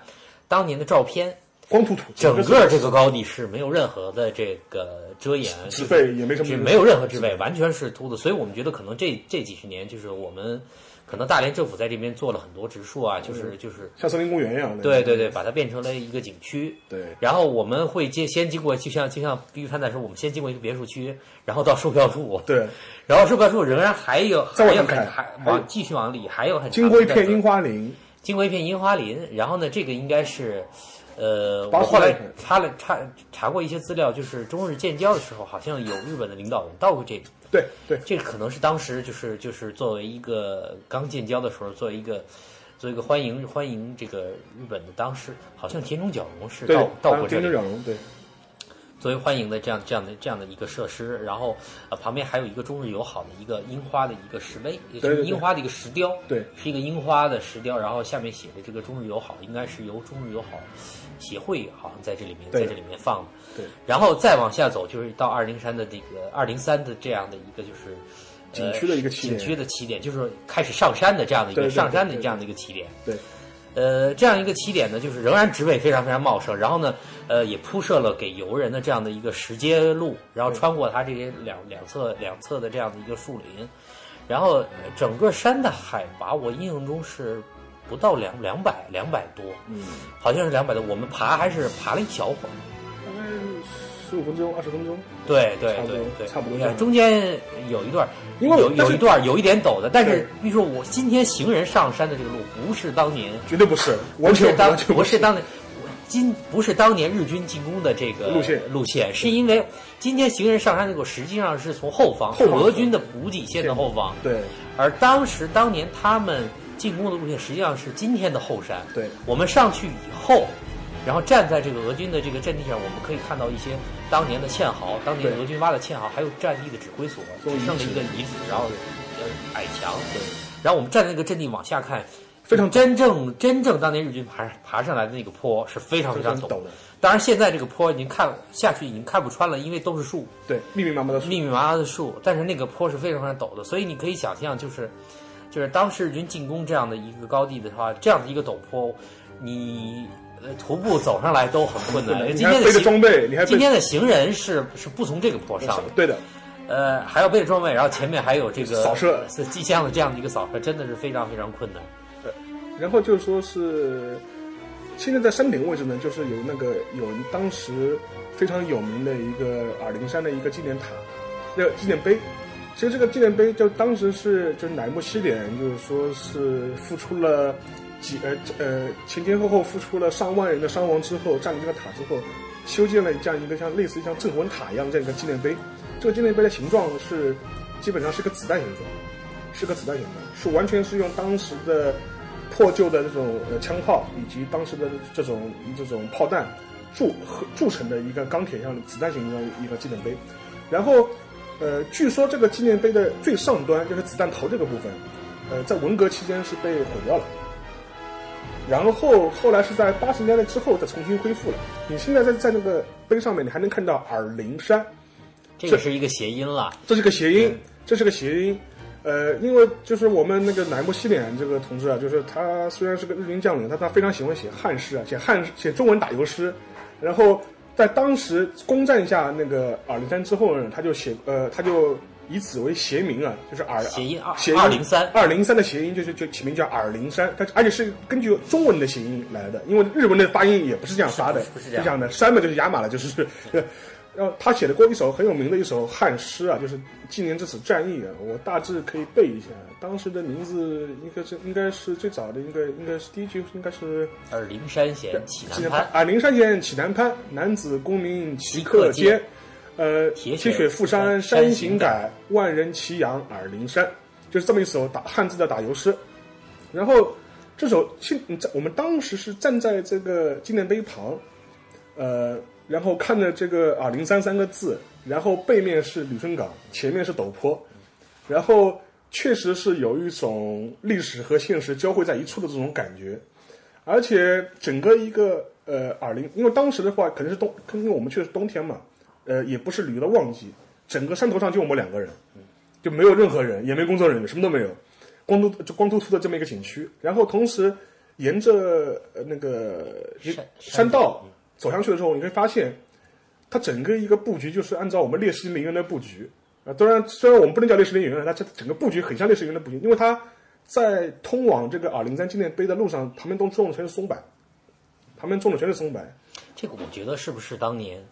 当年的照片。光秃秃，整个这个高地是没有任何的这个遮掩，植被也没什么，没有任何植被，完全是秃的。所以我们觉得可能这这几十年，就是我们可能大连政府在这边做了很多植树啊，就是就是像森林公园一样的，对对对，把它变成了一个景区。对，然后我们会接先经过，就像就像碧玉滩在说，我们先经过一个别墅区，然后到售票处，对，然后售票处仍然还有还有很还往继续往里还有很经过一片樱花林，经过一片樱花林，然后呢，这个应该是。呃，我后来查了查查过一些资料，就是中日建交的时候，好像有日本的领导人到过这里。对对，这个可能是当时就是就是作为一个刚建交的时候，作为一个作为一个欢迎欢迎这个日本的当时，好像田中角荣是到到过这里。田中角荣对。作为欢迎的这样这样的这样的一个设施，然后呃旁边还有一个中日友好的一个樱花的一个石碑，也就是樱花的一个石雕，对，是一个樱花的石雕，然后下面写的这个中日友好，应该是由中日友好协会好像在这里面在这里面放。的，对，然后再往下走就是到二零山的这个二零三的这样的一个就是景区的一个景区的起点，就是开始上山的这样的一个上山的这样的一个起点，对。呃，这样一个起点呢，就是仍然植被非常非常茂盛，然后呢，呃，也铺设了给游人的这样的一个石阶路，然后穿过它这些两两侧两侧的这样的一个树林，然后整个山的海拔，我印象中是不到两两百两百多，嗯，好像是两百多，我们爬还是爬了一小会儿。大概十五分钟、二十分钟，对对对对，差不多。中间有一段，因为有有一段有一点陡的，但是比如说我今天行人上山的这个路，不是当年，绝对不是，不是当不是当年，今不是当年日军进攻的这个路线路线，是因为今天行人上山的路实际上是从后方，俄军的补给线的后方，对。而当时当年他们进攻的路线实际上是今天的后山，对。我们上去以后。然后站在这个俄军的这个阵地上，我们可以看到一些当年的堑壕，当年俄军挖的堑壕，还有战地的指挥所，只剩了一个遗址，然后呃矮墙。对。然后我们站在那个阵地往下看，非常真正真正当年日军爬爬上来的那个坡是非常非常陡的。当然现在这个坡已经看下去已经看不穿了，因为都是树。对，密密麻麻的树。密密麻麻的树，但是那个坡是非常非常陡的，所以你可以想象，就是就是当时日军进攻这样的一个高地的话，这样的一个陡坡，你。呃，徒步走上来都很困难。今天的装备，你还今天的行人是是不从这个坡上的。对的。呃，还要背着装备，然后前面还有这个扫射机枪的这样的一个扫射，真的是非常非常困难。对。然后就是说是，现在在山顶位置呢，就是有那个有当时非常有名的一个耳灵山的一个纪念塔，那纪念碑。其实这个纪念碑就当时是就是乃木希典，就是说是付出了。几呃呃前前后后付出了上万人的伤亡之后，占领这个塔之后，修建了这样一个像类似于像镇魂塔一样这样一个纪念碑。这个纪念碑的形状是基本上是个子弹形状，是个子弹形状，是完全是用当时的破旧的这种呃枪炮以及当时的这种这种炮弹铸铸成的一个钢铁像子弹形状一个纪念碑。然后呃，据说这个纪念碑的最上端就是子弹头这个部分，呃，在文革期间是被毁掉了。然后后来是在八十年代之后再重新恢复了。你现在在在那个碑上面，你还能看到耳陵山，这个是一个谐音了。这是个谐音，这是个谐音。呃，因为就是我们那个乃木希典这个同志啊，就是他虽然是个日军将领，但他非常喜欢写汉诗啊，写汉写中文打油诗。然后在当时攻占下那个尔灵山之后呢，他就写呃，他就以此为谐名啊，就是耳谐音二谐音二零三二零三的谐音就是就起名叫耳灵山，它而且是根据中文的谐音来的，因为日文的发音也不是这样发的，是不是这样这样的，山嘛就是雅马了，就是。然后他写的过一首很有名的一首汉诗啊，就是纪念这次战役啊，我大致可以背一下。当时的名字应该是应该是最早的，应该应该是第一句应该是而灵山险起南攀，啊，灵山县起南攀，男子公民齐克坚。呃，铁血铁血富山山山行行改改，万人齐扬耳陵山，就是这么一首打汉字的打油诗。然后这首在我们当时是站在这个纪念碑旁，呃，然后看着这个啊零三三个字，然后背面是旅顺港，前面是陡坡，然后确实是有一种历史和现实交汇在一处的这种感觉，而且整个一个呃二零，因为当时的话可能是冬，因为我们去的是冬天嘛，呃，也不是旅游的旺季，整个山头上就我们两个人，就没有任何人，也没工作人员，什么都没有，光秃就光秃秃的这么一个景区。然后同时沿着呃那个山山道走上去的时候，你会发现，它整个一个布局就是按照我们烈士陵园的布局啊。当然，虽然我们不能叫烈士陵园，它这整个布局很像烈士陵园的布局，因为它在通往这个二零三纪念碑的路上，旁边都种的全是松柏，旁边种的全是松柏。这个我觉得是不是当年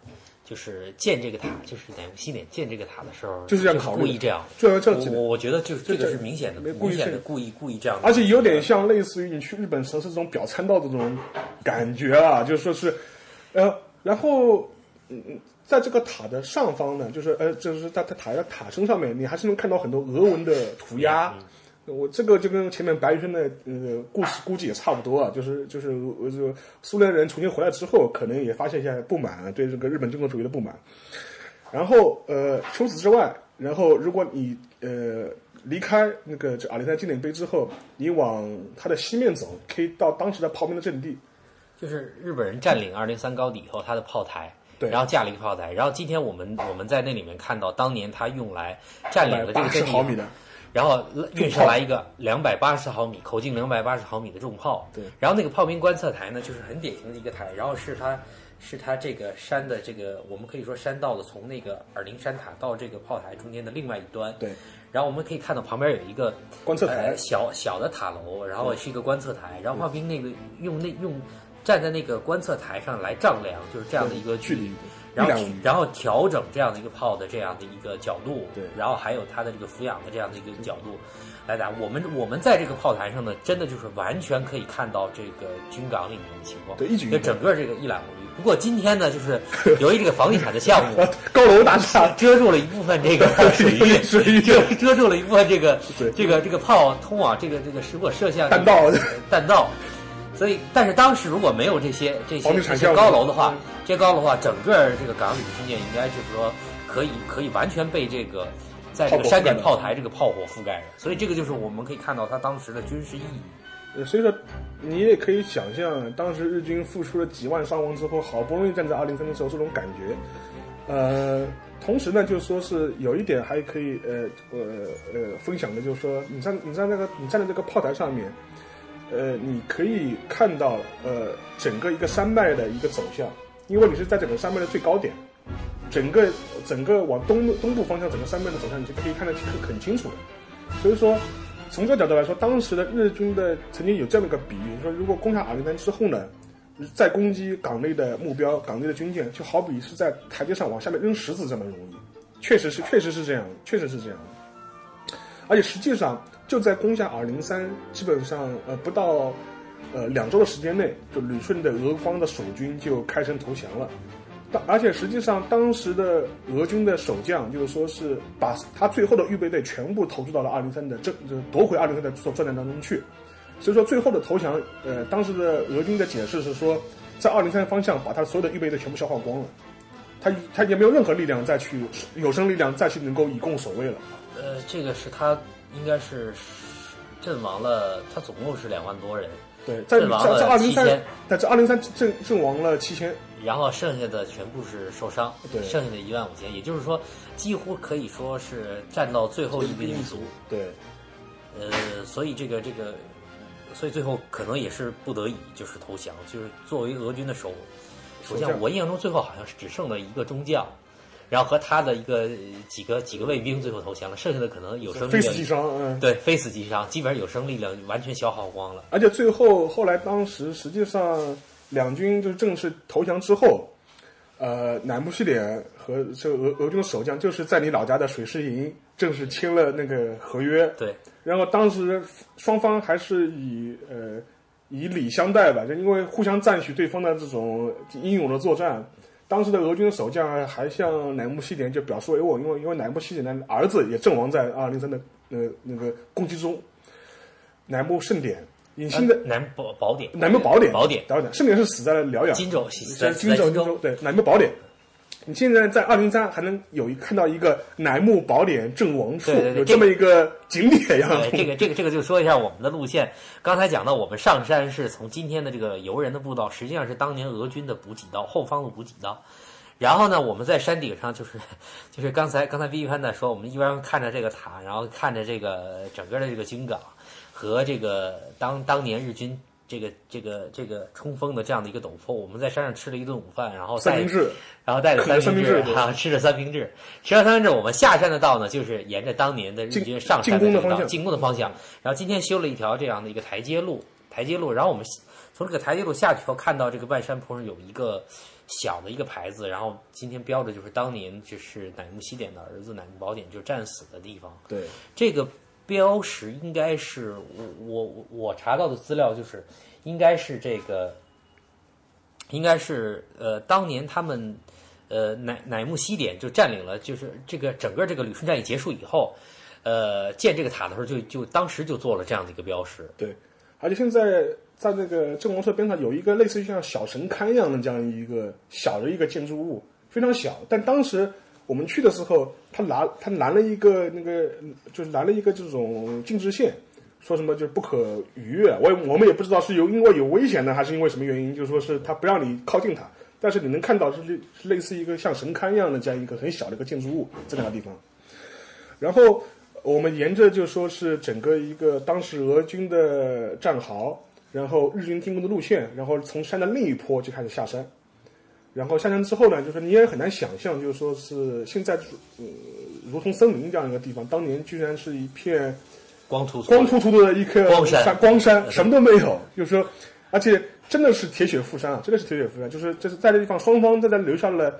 就是建这个塔，就是在西点建这个塔的时候，就是这样考虑故意这样。就这样我我觉得就是这个是明显的，明显的故意故意这样。而且有点像类似于你去日本城市这种表参道的这种感觉啊，就说是，呃，然后，嗯，嗯在这个塔的上方呢，就是呃，就是在它塔的塔身上面，你还是能看到很多俄文的涂鸦。我这个就跟前面白宇轩的呃故事估计也差不多啊，就是就是呃就苏联人重新回来之后，可能也发现一下不满，对这个日本军国主义的不满。然后呃，除此之外，然后如果你呃离开那个这阿里山纪念碑之后，你往它的西面走，可以到当时的炮兵的阵地。就是日本人占领二零三高地以后，他的炮台，对。然后架了一个炮台，然后今天我们我们在那里面看到，当年他用来占领了这个八十阵地毫米的，然后运上来一个两百八十毫米口径两百八十毫米的重炮，对，然后那个炮兵观测台呢，就是很典型的一个台，然后是它是它这个山的这个我们可以说山道的从那个耳陵山塔到这个炮台中间的另外一端，对，然后我们可以看到旁边有一个观测台。呃、小小的塔楼，然后是一个观测台，然后炮兵那个用那用站在那个观测台上来丈量，就是这样的一个距离。然后然后调整这样的一个炮的这样的一个角度，对然后还有它的这个俯仰的这样的一个角度来打。我们我们在这个炮台上呢，真的就是完全可以看到这个军港里面的情况，对一举一就整个这个一览无余。不过今天呢，就是 (laughs) 由于这个房地产的项目 (laughs) 高楼大厦，遮住了一部分这个 (laughs) 水域，水域遮遮住了一部分这个这个这个炮通往这个这个如果射向弹道弹道，所以但是当时如果没有这些这些这些高楼的话嗯，这些高楼的话，整个这个港里的军舰应该就是说可以可以完全被这个在这个山顶炮台这个炮火覆盖着，所以这个就是我们可以看到它当时的军事意义。呃所以说你也可以想象，当时日军付出了几万伤亡之后，好不容易站在二零三的时候，这种感觉。呃，同时呢，就是说是有一点还可以呃呃呃分享的，就是说你站你站那个你站在这个炮台上面，呃，你可以看到呃整个一个山脉的一个走向，因为你是在整个山脉的最高点，整个整个往东东部方向整个山脉的走向，你就可以看得很很清楚的。所以说，从这个角度来说，当时的日军的曾经有这样的一个比喻，说如果攻下阿里山之后呢，再攻击港内的目标、港内的军舰，就好比是在台阶上往下面扔石子这么容易。确实是，确实是这样，确实是这样。而且实际上，就在攻下二零三，基本上呃不到呃两周的时间内，就旅顺的俄方的守军就开城投降了。当而且实际上，当时的俄军的守将就是说是把他最后的预备队全部投入到了二零三的这就夺回二零三的作作战当中去。所以说，最后的投降，呃，当时的俄军的解释是说，在二零三方向把他所有的预备队全部消耗光了。他他也没有任何力量再去有生力量再去能够以攻守卫了。呃，这个是他应该是阵亡了，他总共是两万多人，对，在阵亡在在二了七千零三，，在这二零三阵阵亡了七千，然后剩下的全部是受伤，对剩下的一万五千，也就是说，几乎可以说是战到最后一兵一卒。对呃，所以这个这个，所以最后可能也是不得已就是投降，就是作为俄军的首首相我印象中最后好像是只剩了一个中将，然后和他的一个呃几个几个卫兵最后投降了，剩下的可能有生力量非死即伤，嗯。对非死即伤，基本上有生力量完全消耗光了。而且最后后来当时实际上两军就是正式投降之后，呃，乃木希典和这俄俄军的守将就是在你老家的水师营正式签了那个合约，对，然后当时双方还是以呃以礼相待吧，就因为互相赞许对方的这种英勇的作战。当时的俄军的守将还向乃木希典就表示慰问，因为因为乃木希典的儿子也阵亡在二零三的那那个攻击中。乃木盛典，隐星的乃木宝典，乃木宝典，宝典，宝典，盛典是死在了辽阳，荆州死在在荆州，死在荆州荆州对乃木宝典。你现在在二零三还能有一看到一个楠木宝典阵亡处，有这么一个景点呀。对，这个这个这个就说一下我们的路线。刚才讲到，我们上山是从今天的这个游人的步道，实际上是当年俄军的补给道，后方的补给道。然后呢，我们在山顶上，就是就是刚才刚才 B B 潘在说，我们一边看着这个塔，然后看着这个整个的这个军港和这个当当年日军这个这个这个冲锋的这样的一个陡坡，我们在山上吃了一顿午饭，然后带三明治，然后带着三明治啊，吃着三明治，吃完三明治，我们下山的道呢，就是沿着当年的日军上山这个道，进攻的方向进攻的方向。然后今天修了一条这样的一个台阶路，台阶路，然后我们从这个台阶路下去后，看到这个半山坡上有一个小的一个牌子，然后今天标的就是当年就是乃木希典的儿子乃木宝典就战死的地方。对，这个标识应该是我我我查到的资料就是应该是这个，应该是呃当年他们呃乃乃木希典就占领了，就是这个整个这个旅顺战役结束以后，呃建这个塔的时候就就当时就做了这样的一个标识。对，而且现在在那个郑王社边上有一个类似于像小神龛一样的这样一个小的一个建筑物，非常小。但当时我们去的时候，他拿他拦了一个那个就是拦了一个这种禁制线，说什么就是不可逾越。我我们也不知道是有因为有危险呢，还是因为什么原因，就说是他不让你靠近它。但是你能看到是类类似一个像神龛一样的这样一个很小的一个建筑物在那个地方。然后我们沿着就说是整个一个当时俄军的战壕，然后日军进攻的路线，然后从山的另一坡就开始下山。然后下山之后呢，就是你也很难想象，就是说是现在呃如同森林这样一个地方，当年居然是一片光秃秃光秃秃的一颗光山光山，什么都没有。就是说，而且真的是铁血富山啊，真的是铁血富山。就是就是在这地方，双方在这留下了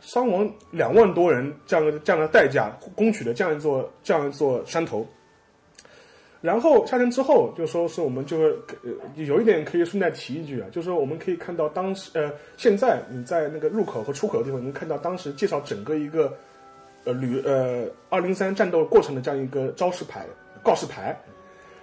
伤亡两万多人这样的这样的代价，攻取了这样一座这样一座山头。然后下山之后，就说是我们就会呃有一点可以顺带提一句啊，就是说我们可以看到当时呃现在你在那个入口和出口的地方，能看到当时介绍整个一个呃旅呃二零三战斗过程的这样一个招式牌告示牌，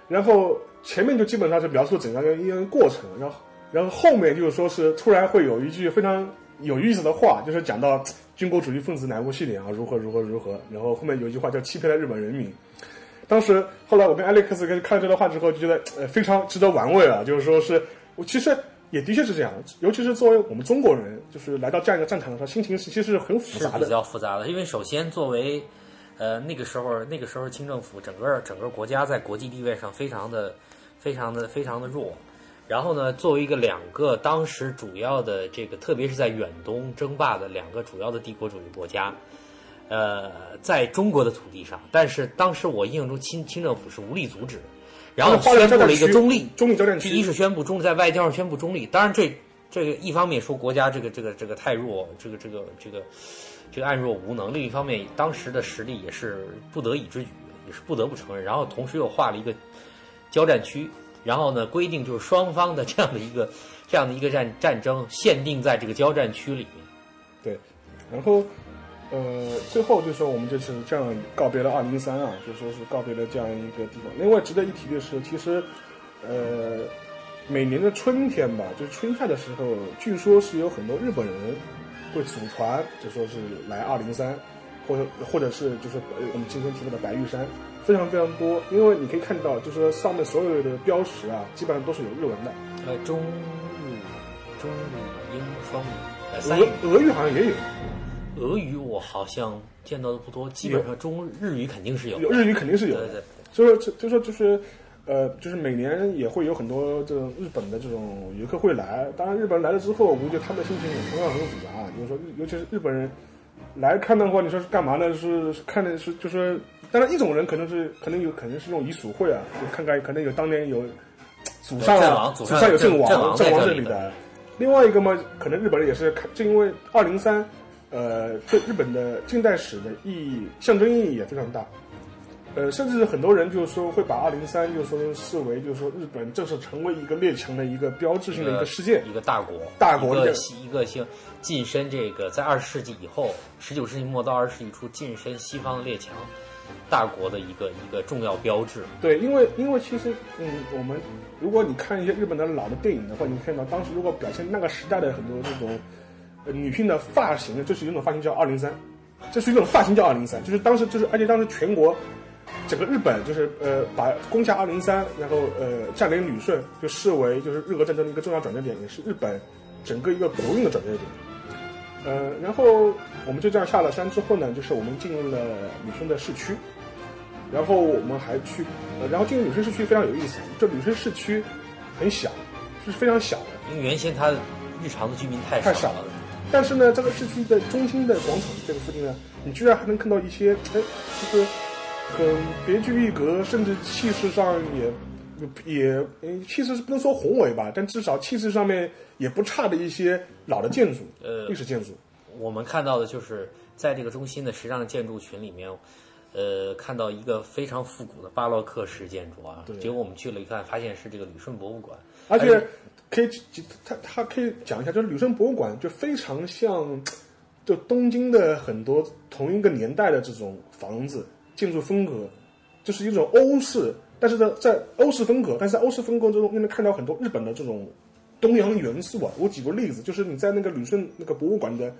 然后前面就基本上是描述整个一个过程，然后然后后面就是说是突然会有一句非常有意思的话，就是讲到军国主义分子乃木希典啊如何如何如何，然后后面有一句话叫欺骗了日本人民。当时后来我跟 Alex 跟看了这段话之后，就觉得 (tsk) 呃非常值得玩味啊，就是说是我其实也的确是这样，尤其是作为我们中国人，就是来到这样一个战场的时候，心情其实是很复杂的。比较复杂的，因为首先作为呃那个时候那个时候清政府整个整个国家在国际地位上非常的非常的非常的弱，然后呢，作为一个两个当时主要的这个，特别是在远东争霸的两个主要的帝国主义国家，呃，在中国的土地上，但是当时我印象中清清政府是无力阻止，然后宣布了一个中立，中立交战区，第一是宣布中在外交上宣布中立，当然这这个一方面说国家这个这个这个太弱，这个这个这个这个暗弱无能；另一方面，当时的实力也是不得已之举，也是不得不承认。然后同时又划了一个交战区，然后呢规定就是双方的这样的一个这样的一个战战争限定在这个交战区里面。对，然后呃，最后就说我们就是这样告别了二零三啊，就说是告别了这样一个地方。另外值得一提的是，其实呃，每年的春天吧，就是春夏的时候，据说是有很多日本人会组团，就说是来二零三，或者或者是就是呃我们今天提到的白玉山，非常非常多。因为你可以看到，就是说上面所有的标识啊，基本上都是有日文的，呃，中日中日英双语，呃，三语。俄俄语好像也有，俄语我好像见到的不多，基本上中日语肯定是有。有日语肯定是有的。对对，所以说，就就说就是，呃，就是每年也会有很多这种日本的这种游客会来。当然，日本人来了之后，我估计他们的心情也同样很复杂。就是说，尤其是日本人来看的话，你说是干嘛呢？是是看的是就是，当然一种人可能是可能有可能是那种遗属会啊，就看看可能有当年有祖上祖祖上有阵亡阵亡这里的。另外一个嘛，可能日本人也是看，就因为二零三，呃，对日本的近代史的意义象征意义也非常大。呃，甚至很多人就是说会把二零三就是说视为就是说日本正式成为一个列强的一个标志性的一个事件。一个大国，大国的一个一个性晋升这个在二十世纪以后，十九世纪末到二十世纪初晋升西方的列强大国的一个一个重要标志。对，因为因为其实嗯，我们如果你看一些日本的老的电影的话，你看到当时如果表现那个时代的很多这种呃女性的发型，就是有一种发型叫二零三，这是一种发型叫二零三，就是当时就是而且当时全国。整个日本就是呃，把攻下二零三，然后呃占领旅顺，就视为就是日俄战争的一个重要转折点，也是日本整个一个国运的转折点。呃，然后我们就这样下了山之后呢，就是我们进入了旅顺的市区，然后我们还去，呃，然后进入旅顺市区非常有意思，这旅顺市区很小，是非常小的，因为原先它日常的居民太太少了，但是呢，这个市区的中心的广场这个附近呢，你居然还能看到一些，哎，就是很别具一格，甚至气势上也也呃气势是不能说宏伟吧，但至少气势上面也不差的一些老的建筑，呃历史建筑。我们看到的就是在这个中心的时尚建筑群里面，呃，看到一个非常复古的巴洛克式建筑啊。对结果我们去了一看，发现是这个旅顺博物馆。而且可以，他他可以讲一下，就是旅顺博物馆就非常像，就东京的很多同一个年代的这种房子建筑风格，就是一种欧式，但是在在欧式风格，但是在欧式风格中又能看到很多日本的这种东洋元素啊。我举个例子，就是你在那个旅顺那个博物馆的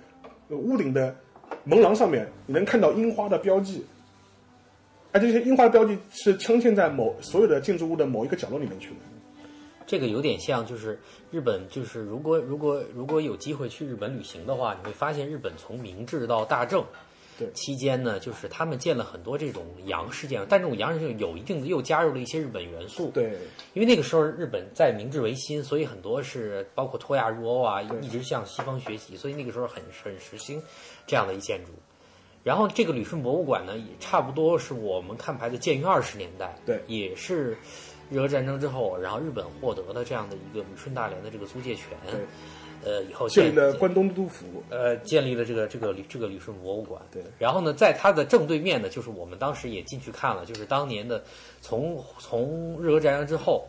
呃屋顶的门廊上面，你能看到樱花的标记。而这些樱花的标记是镶嵌在某所有的建筑物的某一个角落里面去的。这个有点像，就是日本，就是如果如果如果有机会去日本旅行的话，你会发现日本从明治到大正，对期间呢，就是他们建了很多这种洋式建筑，但这种洋式建筑有一定的又加入了一些日本元素。对，因为那个时候日本在明治维新，所以很多是包括脱亚入欧啊，一直向西方学习，所以那个时候很很实行这样的一建筑。然后这个旅顺博物馆呢，也差不多是我们看牌的建于二十年代，对也是日俄战争之后，然后日本获得了这样的一个旅顺大连的这个租借权，呃，以后建建立了关东都督府。呃，建立了这个这个旅这个旅顺博物馆。对，然后呢，在它的正对面呢，就是我们当时也进去看了，就是当年的从从日俄战争之后，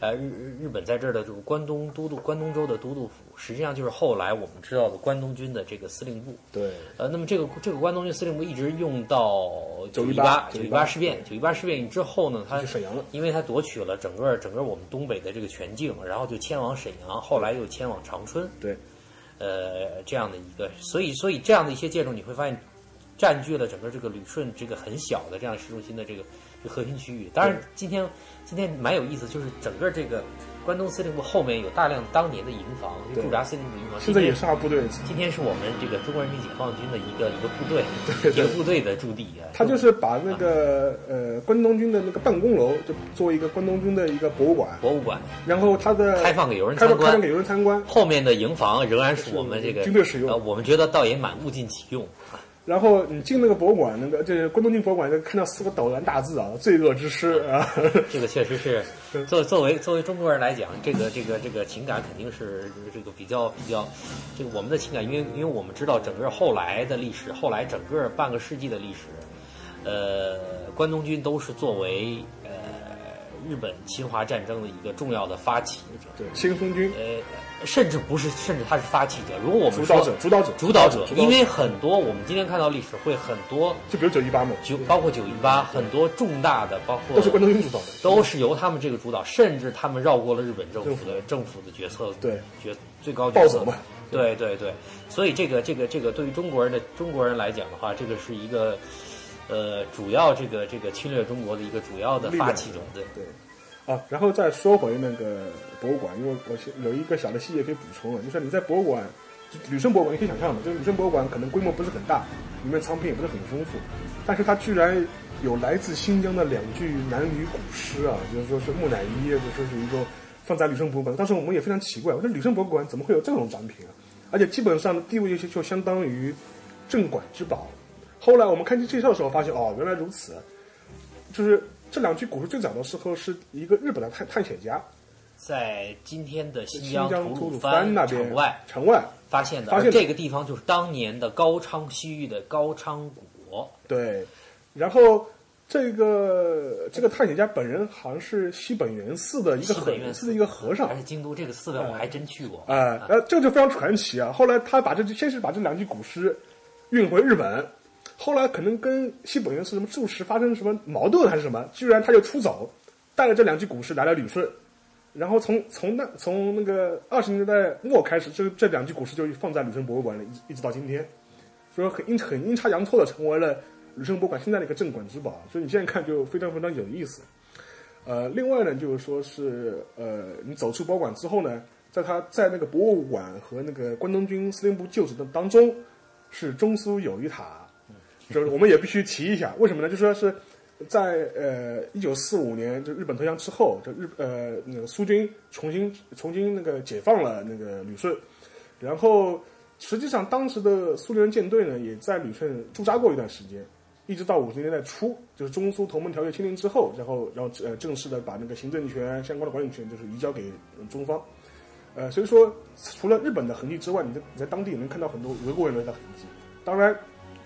呃，日日日本在这儿的这个关东都督关东州的都督府，实际上就是后来我们知道的关东军的这个司令部。对，呃，那么这个这个关东军司令部一直用到九一八九一八事变，九一八事变之后呢，他沈阳了。因为他夺取了整个整个我们东北的这个全境，然后就迁往沈阳，后来又迁往长春。对，呃，这样的一个，所以所以这样的一些建筑，你会发现占据了整个这个旅顺这个很小的这样市中心的这个这个核心区域。当然，今天今天蛮有意思，就是整个这个关东司令部后面有大量当年的营房，就驻扎司令部营房。现在也是二部队，今天是我们这个中国人民解放军的一个一个部队，对一个部队的驻地啊。他就是把那个呃关东军的那个办公楼，就作为一个关东军的一个博物馆，博物馆。然后它的开放给游人参观，开放给游人参观，后面的营房仍然是我们这个军队使用。呃，我们觉得倒也蛮物尽其用。啊。然后你进那个博物馆，那个就是关东军博物馆，就看到四个陡然大字啊，“罪恶之师”啊，(laughs) 这个确实是，作作为作为中国人来讲，这个这个这个情感肯定是这个比较比较，这个我们的情感，因为因为我们知道整个后来的历史，后来整个半个世纪的历史，呃，关东军都是作为呃日本侵华战争的一个重要的发起者，对，先锋军。呃，甚至不是，甚至他是发起者。如果我们说主导者，主导者，主导者，因为很多我们今天看到历史会很多就比如九一八嘛，九，包括九一八，很多重大的，包括都是关东军主导的，都是由他们这个主导，甚至他们绕过了日本政府的政府。的决策，对。决最高决策。嘛，对对对，所以这个这个这个对于中国人的中国人来讲的话，这个是一个呃主要这个这个侵略中国的一个主要的发起者，对对。啊，然后再说回那个博物馆，因为我有一个小的细节可以补充了，就是你在博物馆，旅顺博物馆，你可以想象嘛，就是旅顺博物馆可能规模不是很大，里面藏品也不是很丰富，但是它居然有来自新疆的两具男女古尸啊，就是说是木乃伊，就说是一个放在旅顺博物馆。当时我们也非常奇怪，我说旅顺博物馆怎么会有这种展品啊？而且基本上地位就就相当于镇馆之宝。后来我们看介绍的时候发现，哦，原来如此，就是。这两具古尸最早的时候是一个日本的探探险家，在今天的新疆吐鲁番那边城外城外发现的，发现这个地方就是当年的高昌西域的高昌国。对，然后这个这个探险家本人好像是西本愿寺的一个和寺的一个和尚，还是京都这个寺院我还真去过。哎，呃，这个就非常传奇啊！后来他把这先是把这两具古尸运回日本。后来可能跟西本愿寺什么住持发生什么矛盾还是什么，居然他就出走，带了这两具古尸来了旅顺，然后从从那从那个二十年代末开始，这这两具古尸就放在旅顺博物馆里，一一直到今天，所以很阴很阴差阳错的成为了旅顺博物馆现在的一个镇馆之宝。所以你现在看就非常非常有意思。呃，另外呢，就是说是呃，你走出博物馆之后呢，在他在那个博物馆和那个关东军司令部旧址的当中，是中苏友谊塔。就是我们也必须提一下，为什么呢？就说是在呃一九四五年，就日本投降之后，就日呃那个苏军重新重新那个解放了那个旅顺，然后实际上当时的苏联舰队呢也在旅顺驻扎过一段时间，一直到五十年代初，就是中苏同盟条约签订之后，然后然后呃正式的把那个行政权相关的管理权就是移交给中方，呃所以说除了日本的痕迹之外，你在你在当地也能看到很多俄国人的痕迹，当然。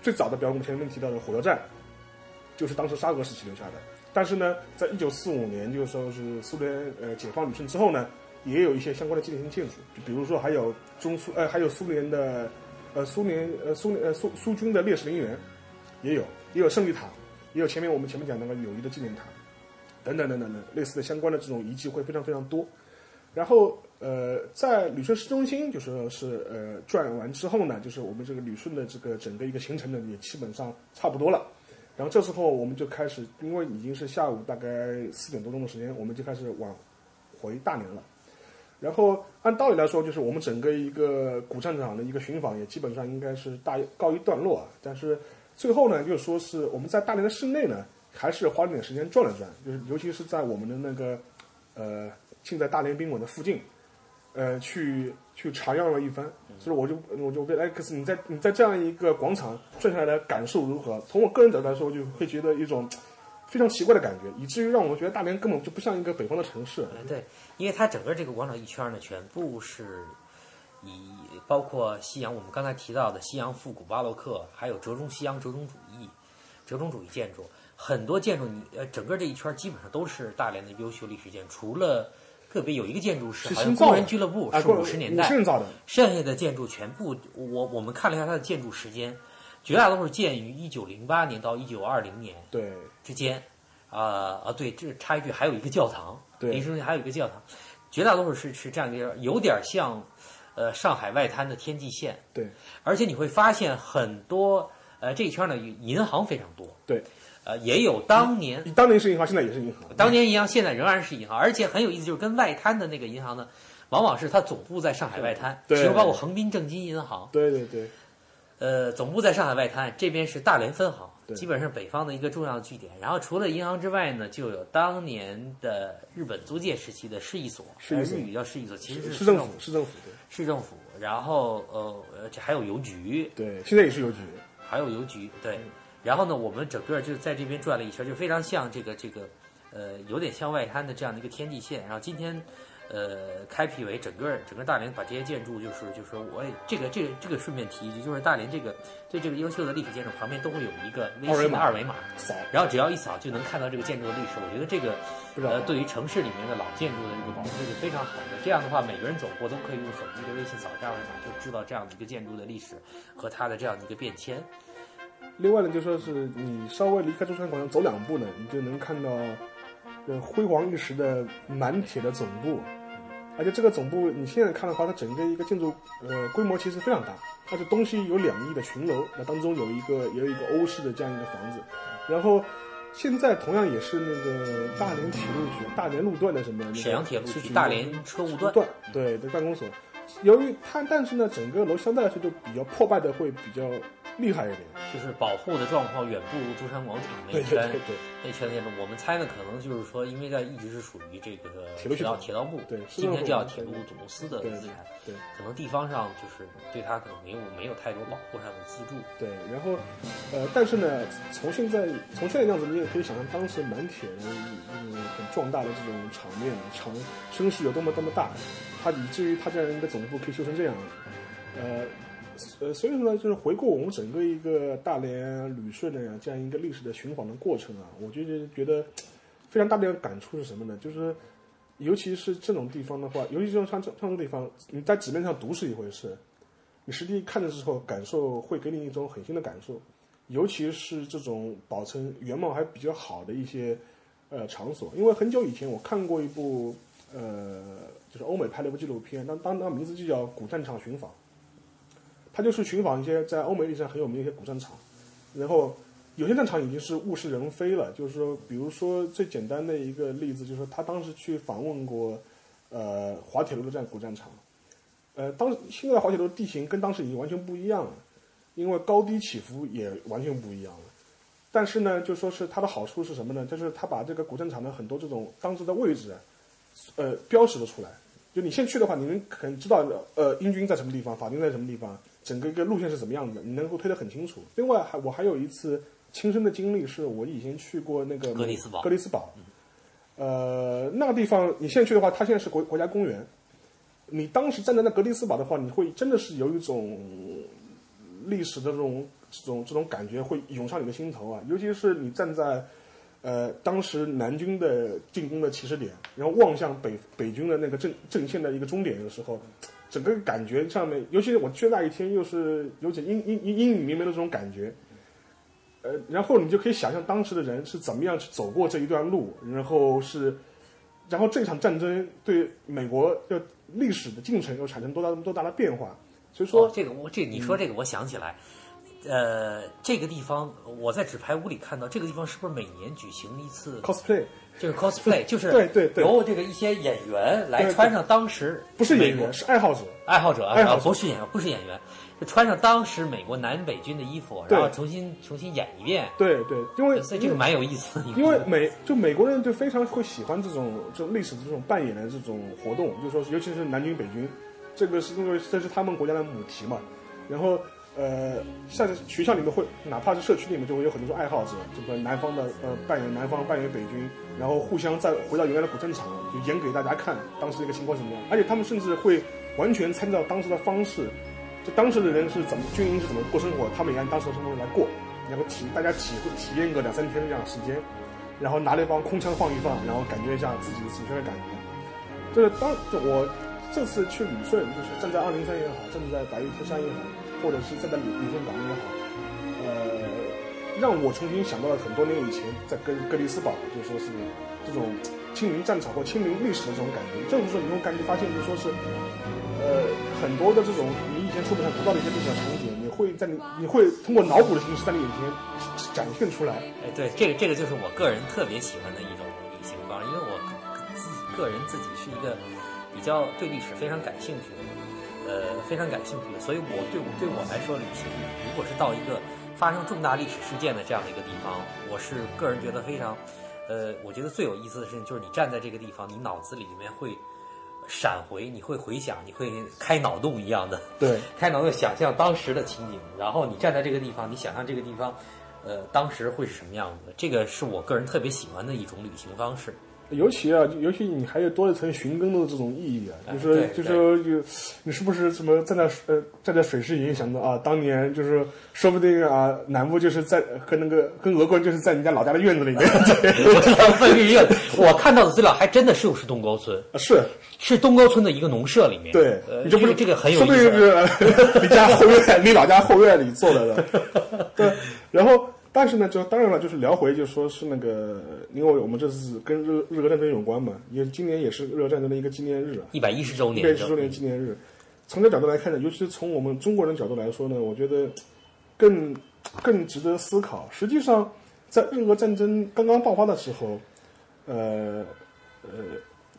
最早的，比如我们前面提到的火车站，就是当时沙俄时期留下的。但是呢，在一九四五年，就是说是苏联呃解放旅顺之后呢，也有一些相关的纪念性建筑，比如说还有中苏呃还有苏联的呃苏联呃苏联呃苏苏军的烈士陵园，也有也有胜利塔，也有前面我们前面讲那个友谊的纪念塔，等等等等等类似的相关的这种遗迹会非常非常多。然后。呃，在旅顺市中心，就说是呃转完之后呢，就是我们这个旅顺的这个整个一个行程呢，也基本上差不多了。然后这时候我们就开始，因为已经是下午大概四点多钟的时间，我们就开始往回大连了。然后按道理来说，就是我们整个一个古战场的一个寻访也基本上应该是大告一段落啊。但是最后呢，就是说是我们在大连的市内呢，还是花了点时间转了转，就是尤其是在我们的那个呃，现在大连宾馆的附近。呃，去去查样了一番，所以我就我就问 X，你在你在这样一个广场转下来的感受如何？从我个人角度来说，我就会觉得一种非常奇怪的感觉，以至于让我觉得大连根本就不像一个北方的城市。对，因为它整个这个广场一圈呢，全部是以包括西洋，我们刚才提到的西洋复古巴洛克，还有折中西洋折中主义、折中主义建筑，很多建筑你呃，整个这一圈基本上都是大连的优秀历史建筑，除了。特别有一个建筑是好像工人俱乐部，是五十年代，造的。剩下的建筑全部，我我们看了一下它的建筑时间，绝大多数建于一九零八年到一九二零年对之间。啊啊，对，这插一句，还有一个教堂，对，临时还有一个教堂，绝大多数是是这样一个，有点像呃上海外滩的天际线。对，而且你会发现很多呃这一圈呢银行非常多。对。呃，也有当年，当年是银行，现在也是银行。当年银行，现在仍然是银行，而且很有意思，就是跟外滩的那个银行呢，往往是它总部在上海外滩，其中包括横滨正金银行。对对对。呃，总部在上海外滩，这边是大连分行，基本上北方的一个重要的据点。然后除了银行之外呢，就有当年的日本租界时期的市一所，日语叫市一所，其实是市政府，市政府对。市政府，然后呃，这还有邮局。对，现在也是邮局。还有邮局，对。然后呢，我们整个就在这边转了一圈，就非常像这个这个，呃，有点像外滩的这样的一个天际线。然后今天，呃，开辟为整个整个大连把这些建筑，就是就是说我也这个这个这个顺便提一句，就是大连这个对这个优秀的历史建筑旁边都会有一个微信的二维码，然后只要一扫就能看到这个建筑的历史。我觉得这个呃，对于城市里面的老建筑的这个保护是非常好的。这样的话，每个人走过都可以用手机的微信扫二维码，就知道这样的一个建筑的历史和它的这样的一个变迁。另外呢，就说是你稍微离开中山广场走两步呢，你就能看到，呃，辉煌一时的满铁的总部，而且这个总部你现在看的话，它整个一个建筑呃规模其实非常大，它是东西有两翼的群楼，那当中有一个也有一个欧式的这样一个房子，然后现在同样也是那个大连铁路局大连路段的什么那个沈阳铁路局局大连车务段，段对的办公所。由于它，但是呢，整个楼相对来说就比较破败的会比较厉害一点。就是保护的状况远不如中山广场那对一圈对那一圈建筑。我们猜呢，可能就是说，因为在一直是属于这个铁道铁道部，对市今天叫铁路总公司的资产，对可能地方上就是对它可能没有没有太多保护上的资助。对，然后呃，但是呢，从现在从现在样子，你也可以想象当时满铁的嗯很壮大的这种场面，场声势有多么多么大，它以至于它这样一个总部可以修成这样，呃。呃，所以说呢，就是回顾我们整个一个大连旅顺的这样一个历史的寻访的过程啊，我就觉得非常大的一个感触是什么呢？就是尤其是这种地方的话，尤其是像像这像这种地方，你在纸面上读是一回事，你实际看的时候，感受会给你一种很新的感受，尤其是这种保存原貌还比较好的一些呃场所。因为很久以前我看过一部呃，就是欧美拍了一部纪录片，当当当名字就叫《古战场寻访》，他就是寻访一些在欧美历史上很有名的一些古战场，然后有些战场已经是物是人非了，就是说，比如说最简单的一个例子，就是说他当时去访问过呃滑铁卢的这样古战场。呃，当现在的滑铁卢地形跟当时已经完全不一样了，因为高低起伏也完全不一样了。但是呢，就说是它的好处是什么呢？就是它把这个古战场的很多这种当时的位置，呃，标识了出来。就你先去的话，你能很知道呃英军在什么地方，法军在什么地方，整个一个路线是怎么样的，你能够推得很清楚。另外还我还有一次亲身的经历，是我以前去过那个格里斯堡格里斯堡，呃，那个地方你现在去的话，它现在是国国家公园。你当时站在那格里斯堡的话，你会真的是有一种历史的这种这种这种感觉会涌上你的心头啊！尤其是你站在呃当时南军的进攻的起始点，然后望向北北军的那个阵阵线的一个终点的时候，整个感觉上面，尤其是我去那一天，又是有点阴阴阴阴雨绵绵的这种感觉。呃，然后你就可以想象当时的人是怎么样去走过这一段路，然后是，然后这场战争对美国的历史的进程又产生多大多大的变化。所以说，哦、这个我这你说这个，我想起来，呃，这个地方我在纸牌屋里看到，这个地方是不是每年举行一次 cosplay 就是 cosplay，(laughs) 就是对对对由这个一些演员来穿上当时不是演员，是爱好者。爱好者，爱好不是演员，不是演员，就穿上当时美国南北军的衣服，然后重新重新演一遍，对对，因为所以这个蛮有意思的。因为美就美国人就非常会喜欢这种这种历史的这种扮演的这种活动，就是说，尤其是南军北军，这个是因为这是他们国家的母题嘛。然后呃，像是学校里面会，哪怕是社区里面就会有很多种爱好者，这个南方的呃扮演南方扮演北军，然后互相再回到原来的古战场，就演给大家看当时一个情况什么样。而且他们甚至会完全参照当时的方式，就当时的人是怎么军营是怎么过生活，他们也按当时的生活来过，然后体大家体会体验个两三天这样的时间，然后拿了一帮空枪放一放，然后感觉一下自己此生的感觉。就是当我这次去旅顺，就是站在二零三也好，站在白玉特山也好，或者是站在旅旅顺港也好，呃，让我重新想到了很多年以前在格格里斯堡，就说是这种亲临战场或亲临历史的这种感觉。就是说，你会感觉发现，就说是呃很多的这种你以前书本上读到的一些历史的场景，你会在你你会通过脑补的形式在你眼前展现出来。哎，对，这个这个就是我个人特别喜欢的一种旅行方式，因为我自己个人自己是一个比较对历史非常感兴趣的，呃，非常感兴趣的，所以我对我对我来说，旅行如果是到一个发生重大历史事件的这样的一个地方，我是个人觉得非常，呃，我觉得最有意思的事情就是你站在这个地方，你脑子里面会闪回，你会回想，你会开脑洞一样的，对，(laughs) 开脑洞想象当时的情景，然后你站在这个地方，你想象这个地方，呃，当时会是什么样子？这个是我个人特别喜欢的一种旅行方式。尤其啊，尤其你还有多一层寻根的这种意义啊，哎就是对就是说就你是不是什么站在呃站在水师营想到啊，当年就是说不定啊，南部就是在和那个跟俄国人就是在你家老家的院子里面，我知道分这个，我看到的资料还真的是是东沟村，是。是东沟村的一个农舍里面。对呃，你这不是这个这个很有说不定意思。是 (laughs) 你家后院，你老家后院里做的的，(laughs) 对，然后但是呢，就当然了，就是聊回，就说是那个，因为我们这次跟日日俄战争有关嘛，也今年也是日俄战争的一个纪念日啊，一百一十周年一，百一十周年纪念日。从这角度来看呢，尤其是从我们中国人角度来说呢，我觉得更更值得思考。实际上，在日俄战争刚刚爆发的时候，呃呃，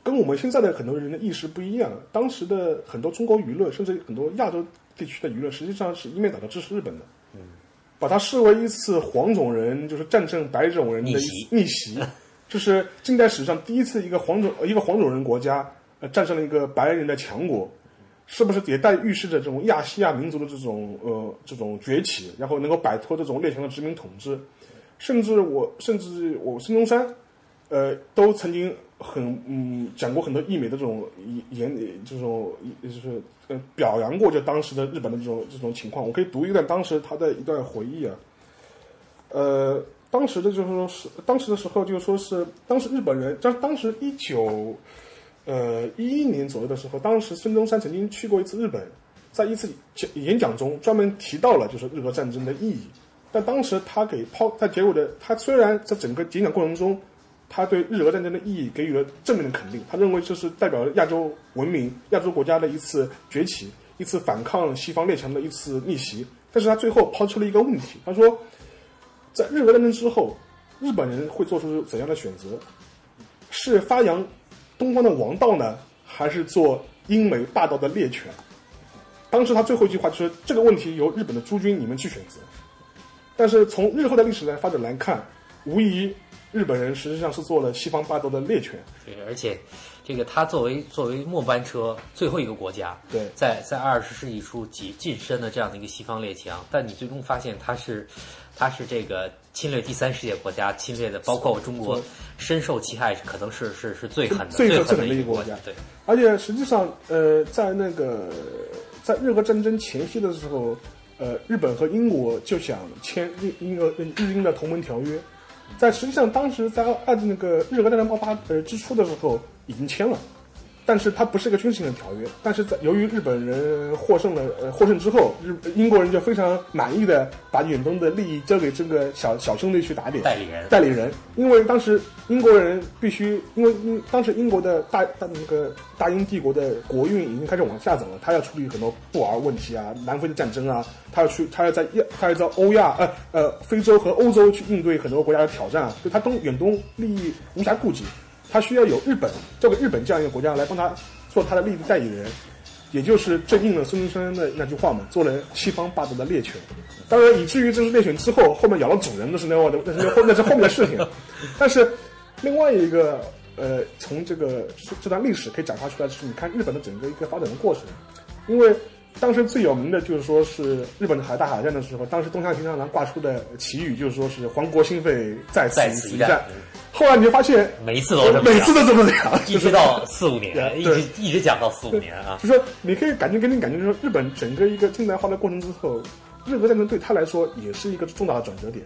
跟我们现在的很多人的意识不一样。当时的很多中国舆论，甚至很多亚洲地区的舆论，实际上是一面倒的支持日本的。把它视为一次黄种人就是战胜白种人的一逆袭逆袭，(laughs) 就是近代史上第一次一个黄种呃一个黄种人国家呃战胜了一个白人的强国，是不是也带预示着这种亚细亚民族的这种呃这种崛起，然后能够摆脱这种列强的殖民统治？甚至我甚至我孙中山，呃，都曾经很嗯讲过很多溢美的这种言这种就是呃表扬过就当时的日本的这种这种情况。我可以读一段当时他的一段回忆啊，呃，当时的就是说是当时的时候就说是当时日本人，当当时一九呃一一年左右的时候，当时孙中山曾经去过一次日本，在一次讲演讲中专门提到了就是日俄战争的意义。但当时他给抛在结尾的，他虽然在整个演讲过程中，他对日俄战争的意义给予了正面的肯定，他认为这是代表了亚洲文明、亚洲国家的一次崛起，一次反抗西方列强的一次逆袭。但是他最后抛出了一个问题，他说，在日俄战争之后，日本人会做出怎样的选择？是发扬东方的王道呢，还是做英美霸道的猎犬？当时他最后一句话就是这个问题由日本的诸君你们去选择。但是从日后的历史来发展来看，无疑日本人实际上是做了西方霸道的猎犬。对，而且这个他作为作为末班车最后一个国家，对在在二十世纪初跻晋升的这样的一个西方列强，但你最终发现他是他是这个侵略第三世界国家，侵略的包括中国深受其害，可能是是是最狠的最最狠的一个国家对，而且实际上，呃，在那个在日俄战争前夕的时候，呃，日本和英国就想签日英俄日英的同盟条约，在实际上当时在二那个日俄战争爆发呃之初的时候已经签了，但是它不是一个军事性的条约。但是在由于日本人获胜了，呃，获胜之后，日英国人就非常满意的把远东的利益交给这个小小兄弟去打点。代理人代理人，因为当时英国人必须，因为因当时英国的大大那个大英帝国的国运已经开始往下走了，他要处理很多布尔问题啊、南非的战争啊，他要去，他要在亚，他要在欧亚呃呃非洲和欧洲去应对很多国家的挑战啊，就他东远东利益无暇顾及，他需要有日本这个日本这样一个国家来帮他做他的利益代理人。也就是正应了孙中山的那句话嘛，做了西方霸主的猎犬。当然，以至于这是猎犬之后，后面咬了主人，那是另外的，那是后那是后面的事情。(laughs) 但是，另外一个呃，从这个这段历史可以展开出来，的是你看日本的整个一个发展的过程。因为当时最有名的就是说是日本的海大海战的时候，当时东乡平常郎挂出的旗语就是说是“皇国兴废，在此一战一战”。后来你就发现，每一次都这么每次都这么讲，一直到四五年，对一直一直讲到四五年啊。就说你可以感觉给你感觉，就是说日本整个一个近代化的过程之后，日俄战争对他来说也是一个重大的转折点。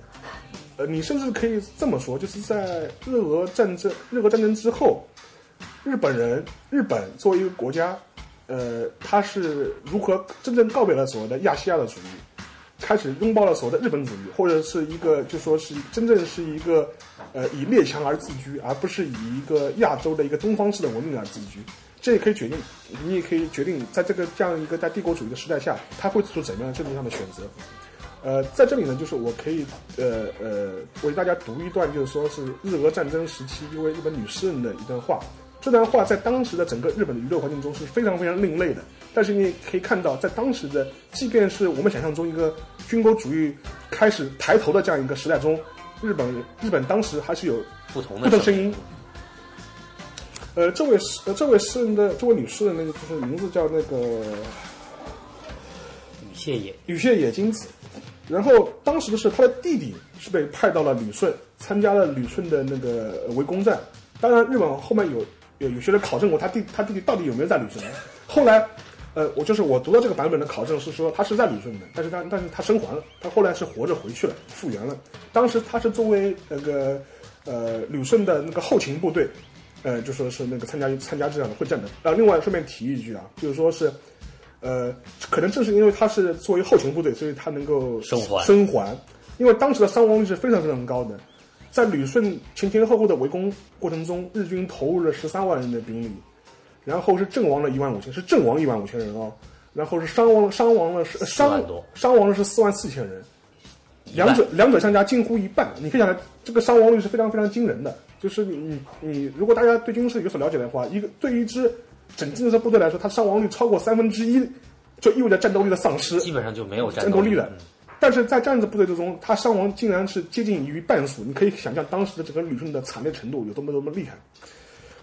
呃，你甚至可以这么说，就是在日俄战争日俄战争之后，日本人日本作为一个国家，呃，他是如何真正告别了所谓的亚细亚的主义，开始拥抱了所谓的日本主义，或者是一个就说是真正是一个呃以列强而自居，而不是以一个亚洲的一个东方式的文明而自居。这也可以决定，你也可以决定，在这个这样一个在帝国主义的时代下，他会做怎么样的政治上的选择。呃，在这里呢，就是我可以呃呃为大家读一段，就是说是日俄战争时期一位日本女诗人的一段话。这段话在当时的整个日本的娱乐环境中是非常非常另类的，但是你也可以看到，在当时的，即便是我们想象中一个军国主义开始抬头的这样一个时代中，日本日本当时还是有不同的声同声音。呃，这位诗呃这位诗人的这位女士的那个，就是名字叫那个语谢野羽谢野金子。然后当时的是他的弟弟是被派到了旅顺，参加了旅顺的那个呃围攻战。当然，日本后面有有有些人考证过他弟他弟弟到底有没有在旅顺。后来，呃，我就是我读到这个版本的考证是说他是在旅顺的，但是他但是他生还了，他后来是活着回去了，复原了。当时他是作为那个呃旅顺的那个后勤部队，呃，就说是那个参加参加这样的会战的。然后另外顺便提一句啊，就是说是。呃，可能正是因为他是作为后勤部队，所以他能够生还生还。因为当时的伤亡率是非常非常高的，在旅顺前前后后的围攻过程中，日军投入了十三万人的兵力，然后是阵亡了一万五千，是阵亡一万五千人哦，然后是伤亡伤亡了是伤伤亡了是四万四千人，两者两者相加近乎一半，你可以想，这个伤亡率是非常非常惊人的。就是你你你，如果大家对军事有所了解的话，一个对于一支整建设部队来说，它伤亡率超过三分之一，就意味着战斗力的丧失。基本上就没有战斗斗力了。嗯但是在这样的部队之中，他伤亡竟然是接近于半数，你可以想象当时的整个旅顺的惨烈程度有多么多么厉害。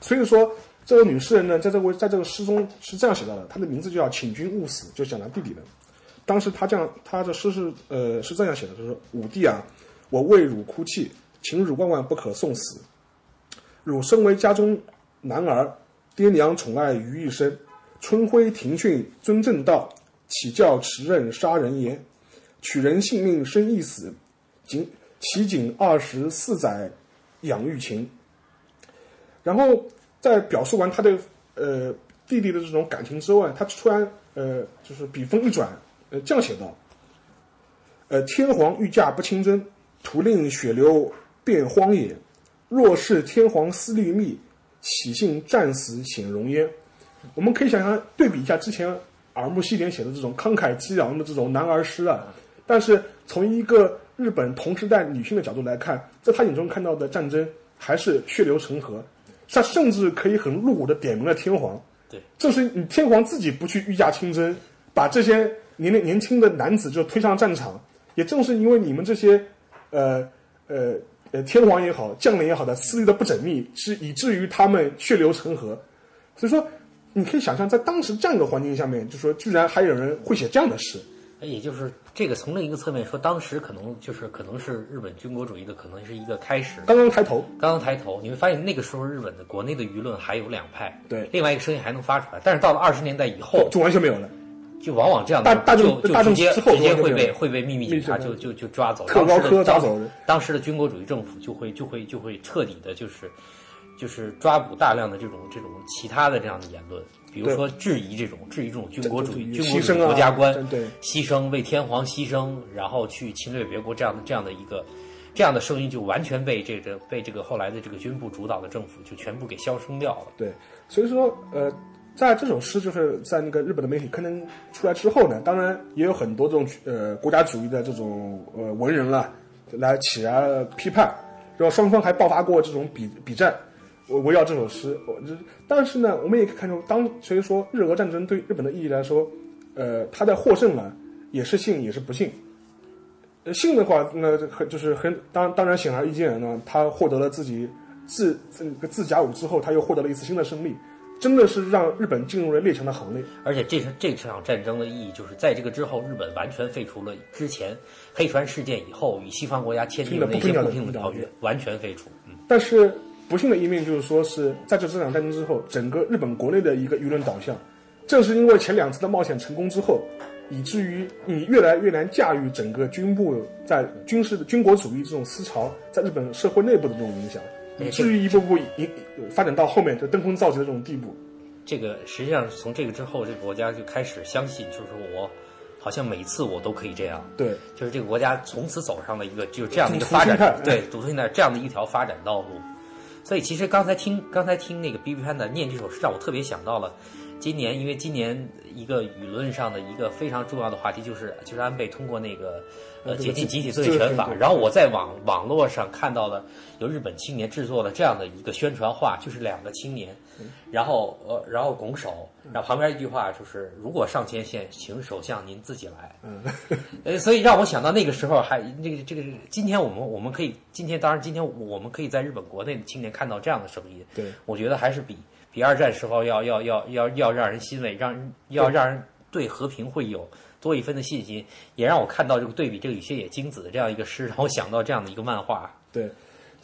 所以说，这位女诗人呢，在这位在这个诗中是这样写到的，她的名字就叫“请君勿死”，就讲她弟弟的。当时她这样，她的诗是呃是这样写的，就是武帝啊，我为汝哭泣，请汝万万不可送死。汝身为家中男儿，爹娘宠爱于一身，春晖庭训尊正道，岂教持刃杀人言？取人性命生亦死，仅其仅二十四载养育情。然后在表述完他的呃弟弟的这种感情之外，他突然呃就是笔锋一转，呃这样写道：呃天皇御驾不亲征，徒令血流遍荒野。若是天皇思虑密，岂信战死显荣焉？我们可以想象对比一下之前耳目西点写的这种慷慨激昂的这种男儿诗啊，但是从一个日本同时代女性的角度来看，在她眼中看到的战争还是血流成河，她甚至可以很露骨的点名了天皇。对，正是你天皇自己不去御驾亲征，把这些年龄年轻的男子就推上战场，也正是因为你们这些，呃呃呃天皇也好，将领也好的思虑的不缜密，是以至于他们血流成河。所以说，你可以想象，在当时这样一个环境下面，就说居然还有人会写这样的诗。也就是这个从另一个侧面说，当时可能就是可能是日本军国主义的可能是一个开始，刚刚抬头，刚刚抬头，你会发现那个时候日本的国内的舆论还有两派，对另外一个声音还能发出来，但是到了二十年代以后，就完全没有了。就往往这样的大大众就就大众直接直接会被会被秘密警察就就就抓走，特高科抓走人当时的军国主义政府就会就会就会彻底的就是就是抓捕大量的这种这种其他的这样的言论，比如说质疑这种质疑这种军国主义军国国家观，对。牺牲为天皇牺牲，然后去侵略别国这样的这样的一个这样的声音就完全被这个被这个后来的这个军部主导的政府就全部给消声掉了。对，所以说，呃，在这首诗就是在那个日本的媒体刊登出来之后呢，当然也有很多这种呃国家主义的这种呃文人啊来起来批判，然后双方还爆发过这种比比战，围围绕这首诗。我这但是呢，我们也可以看出，当所以说日俄战争对日本的意义来说，呃，它在获胜呢，也是幸也是不幸。呃，幸的话，那很就是很当当然显而易见呢，他获得了自己自自自甲午之后，他又获得了一次新的胜利，真的是让日本进入了列强的行列。而且这是这场战争的意义，就是在这个之后，日本完全废除了之前黑船事件以后与西方国家签订的那些不平等条约，完全废除。嗯，但是不幸的一面就是说是在这这场战争之后，整个日本国内的一个舆论导向，正是因为前两次的冒险成功之后，以至于你越来越难驾驭整个军部在军事的军国主义这种思潮在日本社会内部的这种影响，以至于一步步引发展到后面就登峰造极的这种地步。这个实际上从这个之后，这个国家就开始相信，就是我好像每次我都可以这样。对，就是这个国家从此走上了一个就是这样的一个发展，对，独特性的这样的一条发展道路。所以其实刚才听刚才听那个 B B 潘的念这首诗，让我特别想到了今年，因为今年一个舆论上的一个非常重要的话题就是就是安倍通过那个呃解禁集体罪权法，然后我在网网络上看到了有日本青年制作了这样的一个宣传画，就是两个青年，然后呃然后拱手，然后旁边一句话就是如果上前线，请首相您自己来。呃，所以让我想到那个时候还这个这个，今天我们我们可以今天当然今天我们可以在日本国内的青年看到这样的声音，对，我觉得还是比比二战时候要要要要要让人欣慰，让人要让人对和平会有多一分的信心，也让我看到这个对比这个羽 sé 野精子的这样一个诗，让我想到这样的一个漫画。对，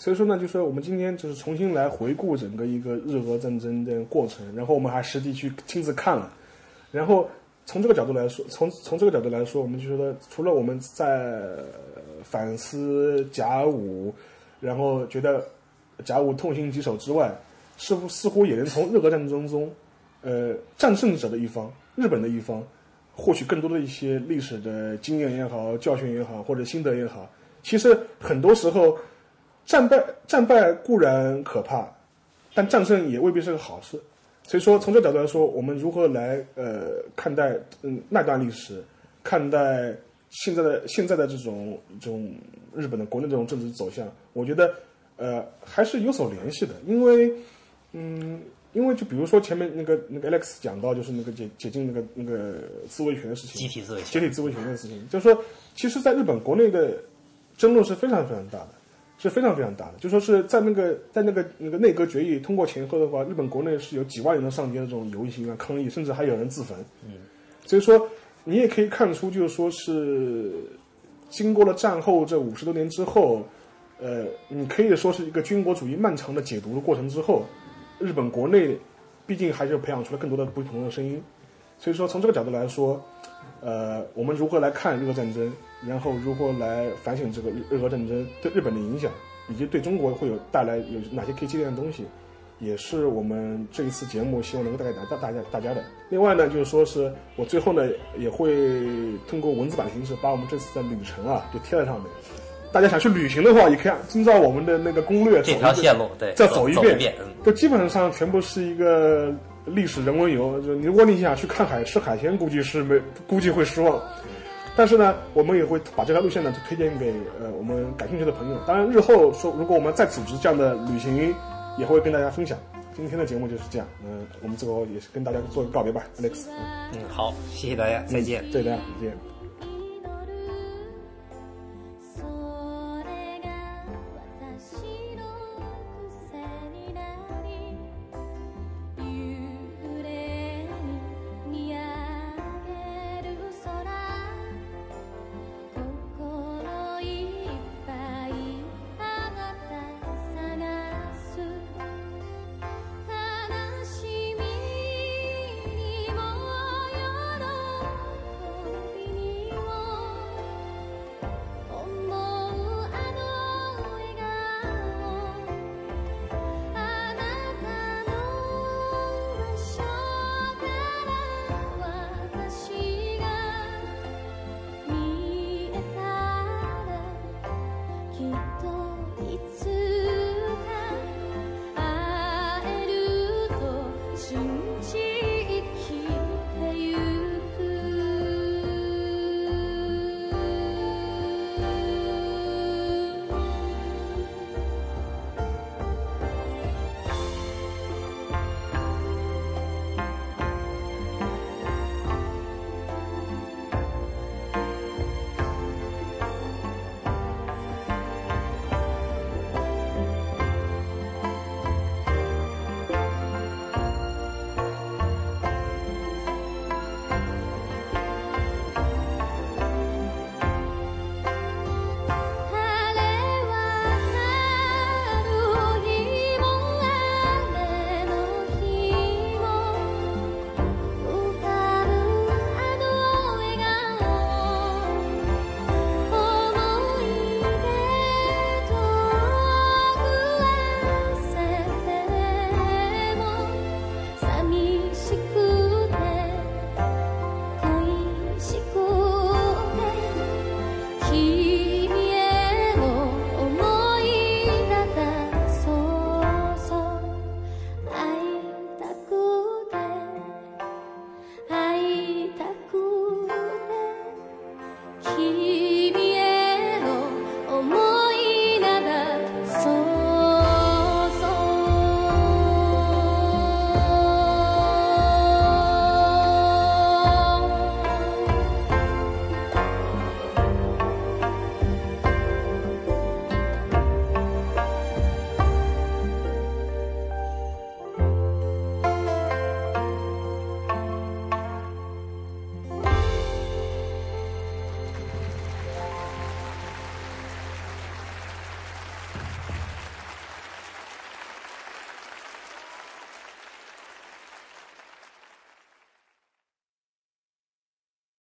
所以说呢，就说我们今天就是重新来回顾整个一个日俄战争的过程，然后我们还实地去亲自看了，然后从这个角度来说，从从这个角度来说，我们就觉得除了我们在反思甲午，然后觉得甲午痛心疾首之外，似乎似乎也能从日俄战争中，呃，战胜者的一方，日本的一方，获取更多的一些历史的经验也好、教训也好，或者心得也好。其实很多时候，战败战败固然可怕，但战胜也未必是个好事。所以说，从这角度来说，我们如何来呃看待嗯那段历史，看待现在的现在的这种这种日本的国内这种政治走向，我觉得呃还是有所联系的，因为嗯。因为就比如说前面那个那个 Alex 讲到，就是那个解解禁那个那个自卫权的事情，集体自卫权，集体自卫权的事情，就是说，其实在日本国内的争论是非常非常大的，是非常非常大的。就说是在那个在那个那个内阁决议通过前后的话，日本国内是有几万人的上街的这种游行啊抗议，甚至还有人自焚。嗯，所以说你也可以看出，就是说是经过了战后这五十多年之后，呃，你可以说是一个军国主义漫长的解读的过程之后。日本国内，毕竟还是培养出了更多的不同的声音，所以说从这个角度来说，呃，我们如何来看日俄战争，然后如何来反省这个日日俄战争对日本的影响，以及对中国会有带来有哪些可以借鉴的东西，也是我们这一次节目希望能够带给大大大家大家的。另外呢，就是说是我最后呢也会通过文字版的形式把我们这次的旅程啊就贴在上面。大家想去旅行的话，也可以遵照我们的那个攻略，这条线路对，再走一遍，就基本上全部是一个历史人文游。就如果你想去看海吃海鲜，估计是没，估计会失望。但是呢，我们也会把这条路线呢推荐给呃我们感兴趣的朋友。当然，日后说如果我们再组织这样的旅行，也会跟大家分享。今天的节目就是这样，嗯，我们最后也是跟大家做个告别吧，Alex。嗯，好，谢谢大家，再见，再见，再见。